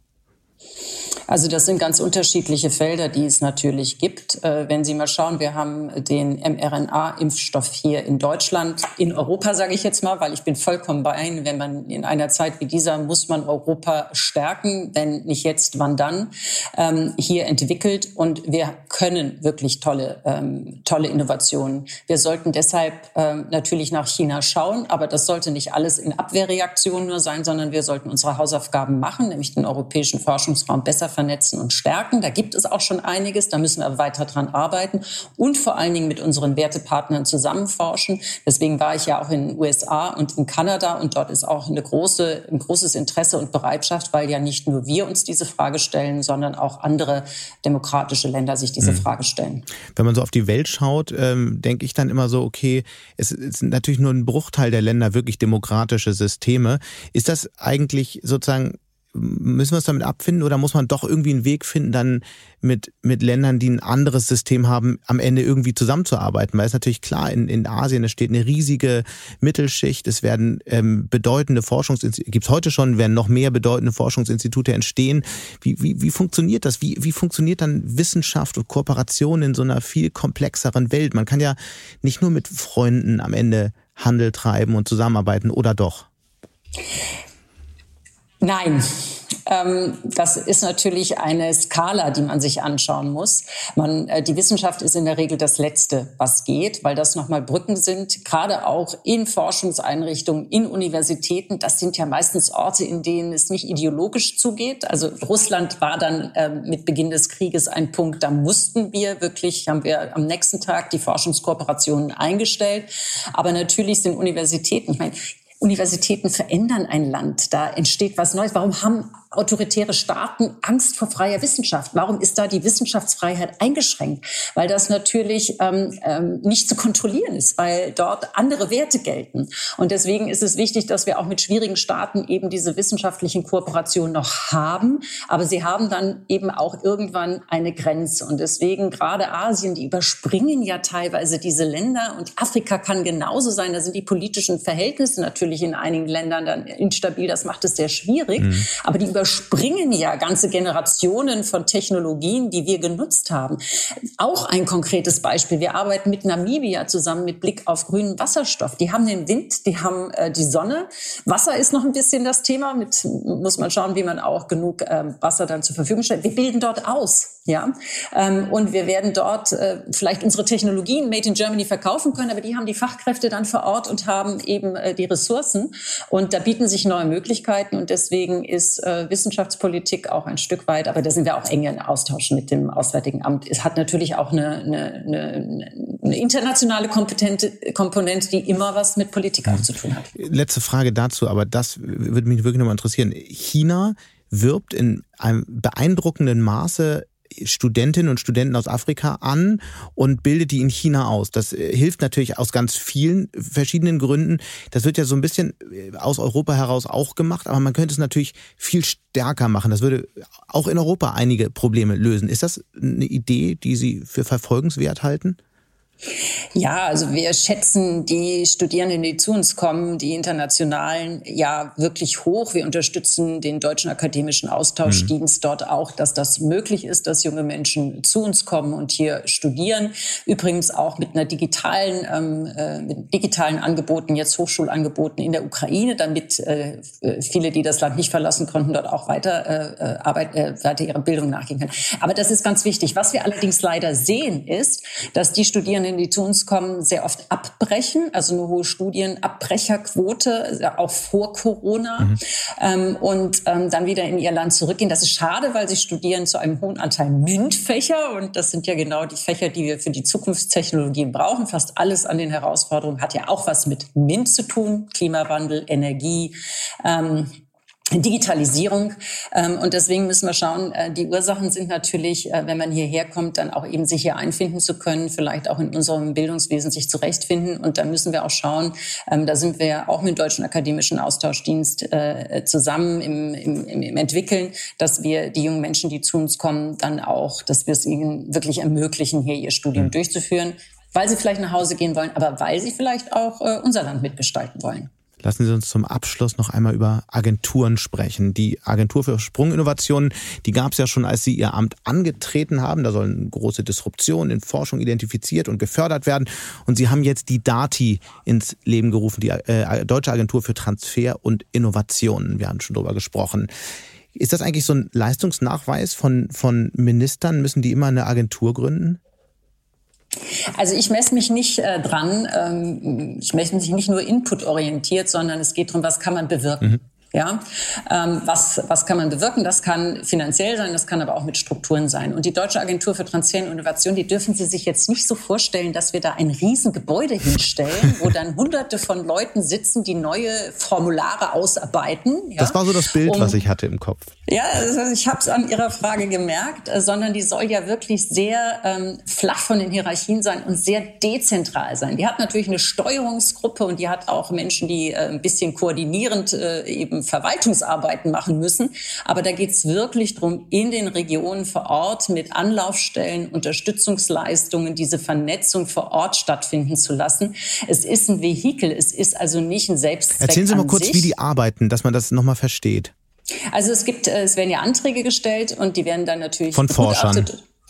Also das sind ganz unterschiedliche Felder, die es natürlich gibt. Äh, wenn Sie mal schauen, wir haben den mRNA-Impfstoff hier in Deutschland, in Europa sage ich jetzt mal, weil ich bin vollkommen bei Ihnen. Wenn man in einer Zeit wie dieser muss man Europa stärken, wenn nicht jetzt, wann dann, ähm, hier entwickelt. Und wir können wirklich tolle, ähm, tolle Innovationen. Wir sollten deshalb ähm, natürlich nach China schauen, aber das sollte nicht alles in Abwehrreaktion nur sein, sondern wir sollten unsere Hausaufgaben machen, nämlich den europäischen Forschungsraum besser vernetzen und stärken. Da gibt es auch schon einiges, da müssen wir weiter dran arbeiten und vor allen Dingen mit unseren Wertepartnern zusammenforschen. Deswegen war ich ja auch in den USA und in Kanada und dort ist auch eine große, ein großes Interesse und Bereitschaft, weil ja nicht nur wir uns diese Frage stellen, sondern auch andere demokratische Länder sich diese mhm. Frage stellen. Wenn man so auf die Welt schaut, ähm, denke ich dann immer so, okay, es ist natürlich nur ein Bruchteil der Länder wirklich demokratische Systeme. Ist das eigentlich sozusagen müssen wir es damit abfinden oder muss man doch irgendwie einen Weg finden, dann mit, mit Ländern, die ein anderes System haben, am Ende irgendwie zusammenzuarbeiten? Weil es natürlich klar, in, in Asien, es steht eine riesige Mittelschicht, es werden ähm, bedeutende Forschungsinstitute, gibt es heute schon, werden noch mehr bedeutende Forschungsinstitute entstehen. Wie, wie, wie funktioniert das? Wie, wie funktioniert dann Wissenschaft und Kooperation in so einer viel komplexeren Welt? Man kann ja nicht nur mit Freunden am Ende Handel treiben und zusammenarbeiten, oder doch? Nein. Ähm, das ist natürlich eine Skala, die man sich anschauen muss. Man, äh, die Wissenschaft ist in der Regel das Letzte, was geht, weil das nochmal Brücken sind, gerade auch in Forschungseinrichtungen, in Universitäten. Das sind ja meistens Orte, in denen es nicht ideologisch zugeht. Also Russland war dann äh, mit Beginn des Krieges ein Punkt, da mussten wir wirklich, haben wir am nächsten Tag die Forschungskooperationen eingestellt. Aber natürlich sind Universitäten, ich meine, Universitäten verändern ein Land. Da entsteht was Neues. Warum haben autoritäre Staaten Angst vor freier Wissenschaft? Warum ist da die Wissenschaftsfreiheit eingeschränkt? Weil das natürlich ähm, ähm, nicht zu kontrollieren ist, weil dort andere Werte gelten. Und deswegen ist es wichtig, dass wir auch mit schwierigen Staaten eben diese wissenschaftlichen Kooperationen noch haben. Aber sie haben dann eben auch irgendwann eine Grenze. Und deswegen gerade Asien, die überspringen ja teilweise diese Länder. Und Afrika kann genauso sein. Da sind die politischen Verhältnisse natürlich in einigen Ländern dann instabil. Das macht es sehr schwierig. Mhm. Aber die überspringen ja ganze Generationen von Technologien, die wir genutzt haben. Auch ein konkretes Beispiel. Wir arbeiten mit Namibia zusammen mit Blick auf grünen Wasserstoff. Die haben den Wind, die haben äh, die Sonne. Wasser ist noch ein bisschen das Thema. Mit muss man schauen, wie man auch genug äh, Wasser dann zur Verfügung stellt. Wir bilden dort aus. Ja, ähm, und wir werden dort äh, vielleicht unsere Technologien made in Germany verkaufen können, aber die haben die Fachkräfte dann vor Ort und haben eben äh, die Ressourcen. Und da bieten sich neue Möglichkeiten. Und deswegen ist Wissenschaftspolitik auch ein Stück weit, aber da sind wir auch eng in Austausch mit dem Auswärtigen Amt. Es hat natürlich auch eine, eine, eine, internationale Komponente, die immer was mit Politik auch zu tun hat. Letzte Frage dazu, aber das würde mich wirklich nochmal interessieren. China wirbt in einem beeindruckenden Maße Studentinnen und Studenten aus Afrika an und bildet die in China aus. Das äh, hilft natürlich aus ganz vielen verschiedenen Gründen. Das wird ja so ein bisschen äh, aus Europa heraus auch gemacht, aber man könnte es natürlich viel stärker machen. Das würde auch in Europa einige Probleme lösen. Ist das eine Idee, die Sie für verfolgenswert halten? Ja, also wir schätzen die Studierenden, die zu uns kommen, die internationalen, ja wirklich hoch. Wir unterstützen den Deutschen Akademischen Austauschdienst mhm. dort auch, dass das möglich ist, dass junge Menschen zu uns kommen und hier studieren. Übrigens auch mit einer digitalen, ähm, äh, mit digitalen Angeboten, jetzt Hochschulangeboten in der Ukraine, damit äh, viele, die das Land nicht verlassen konnten, dort auch weiter äh, äh Arbeit, äh, weiter ihre Bildung nachgehen können. Aber das ist ganz wichtig. Was wir allerdings leider sehen, ist, dass die Studierenden Studierenden, die zu uns kommen, sehr oft abbrechen, also eine hohe Studienabbrecherquote, auch vor Corona, mhm. ähm, und ähm, dann wieder in ihr Land zurückgehen. Das ist schade, weil sie studieren zu einem hohen Anteil MINT-Fächer und das sind ja genau die Fächer, die wir für die Zukunftstechnologien brauchen. Fast alles an den Herausforderungen hat ja auch was mit MINT zu tun, Klimawandel, Energie. Ähm, Digitalisierung. Ähm, und deswegen müssen wir schauen, äh, die Ursachen sind natürlich, äh, wenn man hierher kommt, dann auch eben sich hier einfinden zu können, vielleicht auch in unserem Bildungswesen sich zurechtfinden. Und da müssen wir auch schauen, ähm, da sind wir auch mit dem Deutschen Akademischen Austauschdienst äh, zusammen im, im, im Entwickeln, dass wir die jungen Menschen, die zu uns kommen, dann auch, dass wir es ihnen wirklich ermöglichen, hier ihr Studium mhm. durchzuführen, weil sie vielleicht nach Hause gehen wollen, aber weil sie vielleicht auch unser Land mitgestalten wollen. Lassen Sie uns zum Abschluss noch einmal über Agenturen sprechen. Die Agentur für Sprunginnovationen, die gab es ja schon, als Sie Ihr Amt angetreten haben. Da sollen große Disruptionen in Forschung identifiziert und gefördert werden. Und Sie haben jetzt die DATI ins Leben gerufen, die äh, Deutsche Agentur für Transfer und Innovationen. Wir haben schon drüber gesprochen. Ist das eigentlich so ein Leistungsnachweis von, von Ministern? Müssen die immer eine Agentur gründen? Also ich messe mich nicht äh, dran. Ähm, ich messe mich nicht nur inputorientiert, sondern es geht darum, was kann man bewirken. Mhm. Ja, ähm, was, was kann man bewirken? Das kann finanziell sein, das kann aber auch mit Strukturen sein. Und die Deutsche Agentur für Transfer und Innovation, die dürfen Sie sich jetzt nicht so vorstellen, dass wir da ein Riesengebäude hinstellen, wo dann hunderte von Leuten sitzen, die neue Formulare ausarbeiten. Ja? Das war so das Bild, um, was ich hatte im Kopf. Ja, also ich habe es an Ihrer Frage gemerkt, äh, sondern die soll ja wirklich sehr ähm, flach von den Hierarchien sein und sehr dezentral sein. Die hat natürlich eine Steuerungsgruppe und die hat auch Menschen, die äh, ein bisschen koordinierend äh, eben Verwaltungsarbeiten machen müssen. Aber da geht es wirklich darum, in den Regionen vor Ort mit Anlaufstellen, Unterstützungsleistungen, diese Vernetzung vor Ort stattfinden zu lassen. Es ist ein Vehikel, es ist also nicht ein Selbstzweck. Erzählen Sie mal kurz, sich. wie die arbeiten, dass man das nochmal versteht. Also es gibt, äh, es werden ja Anträge gestellt und die werden dann natürlich von Forschern.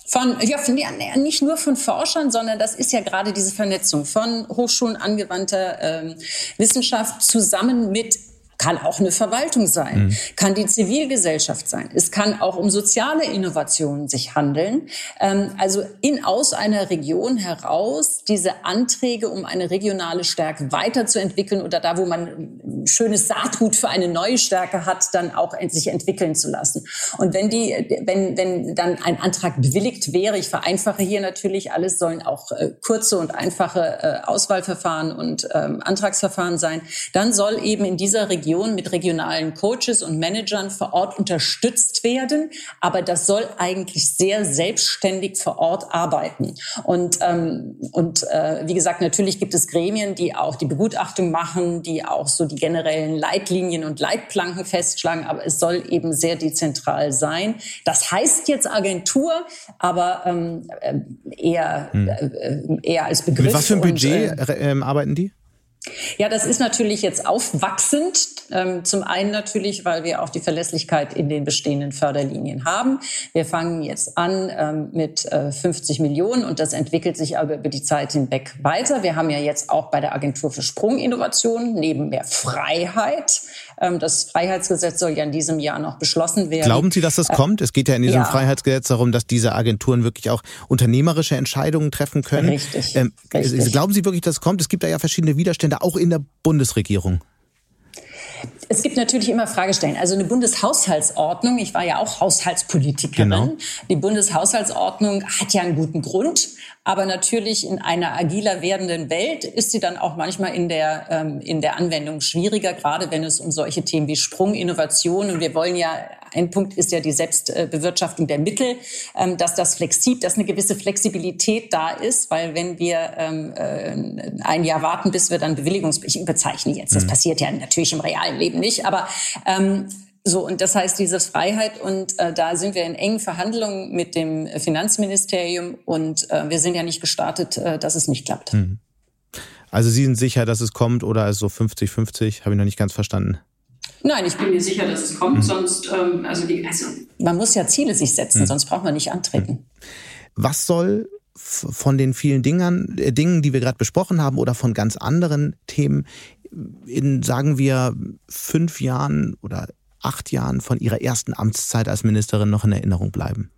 Von, ja, von, ja, nicht nur von Forschern, sondern das ist ja gerade diese Vernetzung von Hochschulen angewandter ähm, Wissenschaft zusammen mit kann auch eine Verwaltung sein, mhm. kann die Zivilgesellschaft sein. Es kann auch um soziale Innovationen sich handeln. Ähm, also in aus einer Region heraus diese Anträge, um eine regionale Stärke weiterzuentwickeln oder da, wo man ein schönes Saatgut für eine neue Stärke hat, dann auch sich entwickeln zu lassen. Und wenn die, wenn, wenn dann ein Antrag bewilligt wäre, ich vereinfache hier natürlich alles, sollen auch äh, kurze und einfache äh, Auswahlverfahren und ähm, Antragsverfahren sein, dann soll eben in dieser Region Region mit regionalen Coaches und Managern vor Ort unterstützt werden. Aber das soll eigentlich sehr selbstständig vor Ort arbeiten. Und, ähm, und äh, wie gesagt, natürlich gibt es Gremien, die auch die Begutachtung machen, die auch so die generellen Leitlinien und Leitplanken festschlagen. Aber es soll eben sehr dezentral sein. Das heißt jetzt Agentur, aber ähm, äh, eher, hm. äh, eher als Begriff. Mit was für ein Budget und, äh, ähm, arbeiten die? Ja, das ist natürlich jetzt aufwachsend. Ähm, zum einen natürlich, weil wir auch die Verlässlichkeit in den bestehenden Förderlinien haben. Wir fangen jetzt an ähm, mit 50 äh, Millionen und das entwickelt sich aber über die Zeit hinweg weiter. Wir haben ja jetzt auch bei der Agentur für Sprunginnovation neben mehr Freiheit das Freiheitsgesetz soll ja in diesem Jahr noch beschlossen werden. Glauben Sie, dass das äh, kommt? Es geht ja in diesem ja. Freiheitsgesetz darum, dass diese Agenturen wirklich auch unternehmerische Entscheidungen treffen können. Richtig, ähm, richtig. Glauben Sie wirklich, dass es kommt? Es gibt da ja verschiedene Widerstände, auch in der Bundesregierung. Es gibt natürlich immer Fragestellen. Also eine Bundeshaushaltsordnung, ich war ja auch Haushaltspolitikerin, genau. die Bundeshaushaltsordnung hat ja einen guten Grund. Aber natürlich in einer agiler werdenden Welt ist sie dann auch manchmal in der, ähm, in der Anwendung schwieriger, gerade wenn es um solche Themen wie Sprunginnovation und wir wollen ja, ein Punkt ist ja die Selbstbewirtschaftung der Mittel, ähm, dass das flexibel, dass eine gewisse Flexibilität da ist, weil wenn wir ähm, äh, ein Jahr warten, bis wir dann Bewilligungs, ich überzeichne jetzt, das mhm. passiert ja natürlich im realen Leben nicht, aber ähm, so, und das heißt, diese Freiheit, und äh, da sind wir in engen Verhandlungen mit dem Finanzministerium und äh, wir sind ja nicht gestartet, äh, dass es nicht klappt. Mhm. Also Sie sind sicher, dass es kommt oder ist so 50-50? Habe ich noch nicht ganz verstanden. Nein, ich bin mir sicher, dass es kommt. Mhm. Sonst, ähm, also, die, also man muss ja Ziele sich setzen, mhm. sonst braucht man nicht antreten. Mhm. Was soll von den vielen Dingern, äh, Dingen, die wir gerade besprochen haben, oder von ganz anderen Themen in, sagen wir, fünf Jahren oder acht Jahren von Ihrer ersten Amtszeit als Ministerin noch in Erinnerung bleiben?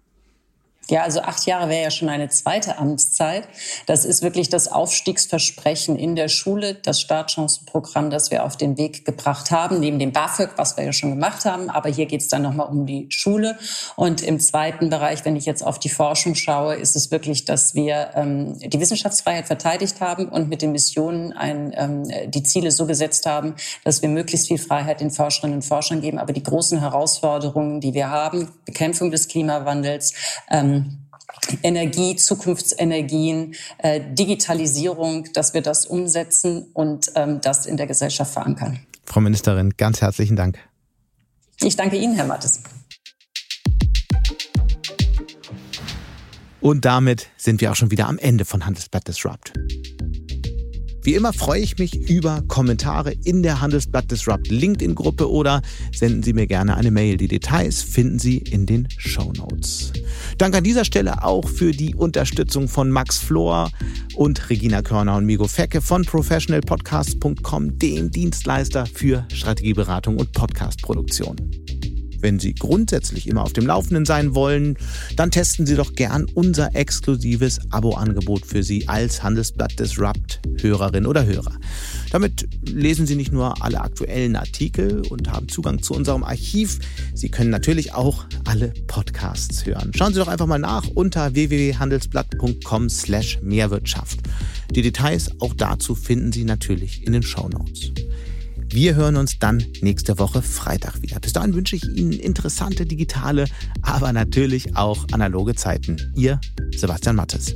Ja, also acht Jahre wäre ja schon eine zweite Amtszeit. Das ist wirklich das Aufstiegsversprechen in der Schule, das Startchancenprogramm, das wir auf den Weg gebracht haben, neben dem BAföG, was wir ja schon gemacht haben. Aber hier geht es dann nochmal um die Schule. Und im zweiten Bereich, wenn ich jetzt auf die Forschung schaue, ist es wirklich, dass wir ähm, die Wissenschaftsfreiheit verteidigt haben und mit den Missionen ein, ähm, die Ziele so gesetzt haben, dass wir möglichst viel Freiheit den Forscherinnen und Forschern geben. Aber die großen Herausforderungen, die wir haben, Bekämpfung des Klimawandels, ähm, Energie, Zukunftsenergien, äh, Digitalisierung, dass wir das umsetzen und ähm, das in der Gesellschaft verankern. Frau Ministerin, ganz herzlichen Dank. Ich danke Ihnen, Herr Mattes. Und damit sind wir auch schon wieder am Ende von Handelsblatt Disrupt. Wie immer freue ich mich über Kommentare in der Handelsblatt Disrupt LinkedIn-Gruppe oder senden Sie mir gerne eine Mail. Die Details finden Sie in den Show Notes. Danke an dieser Stelle auch für die Unterstützung von Max Flor und Regina Körner und Migo Fecke von professionalpodcast.com, dem Dienstleister für Strategieberatung und Podcastproduktion. Wenn Sie grundsätzlich immer auf dem Laufenden sein wollen, dann testen Sie doch gern unser exklusives Abo-Angebot für Sie als Handelsblatt Disrupt Hörerin oder Hörer. Damit lesen Sie nicht nur alle aktuellen Artikel und haben Zugang zu unserem Archiv, Sie können natürlich auch alle Podcasts hören. Schauen Sie doch einfach mal nach unter www.handelsblatt.com/mehrwirtschaft. Die Details auch dazu finden Sie natürlich in den Show Notes. Wir hören uns dann nächste Woche Freitag wieder. Bis dahin wünsche ich Ihnen interessante digitale, aber natürlich auch analoge Zeiten. Ihr Sebastian Mattes.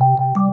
you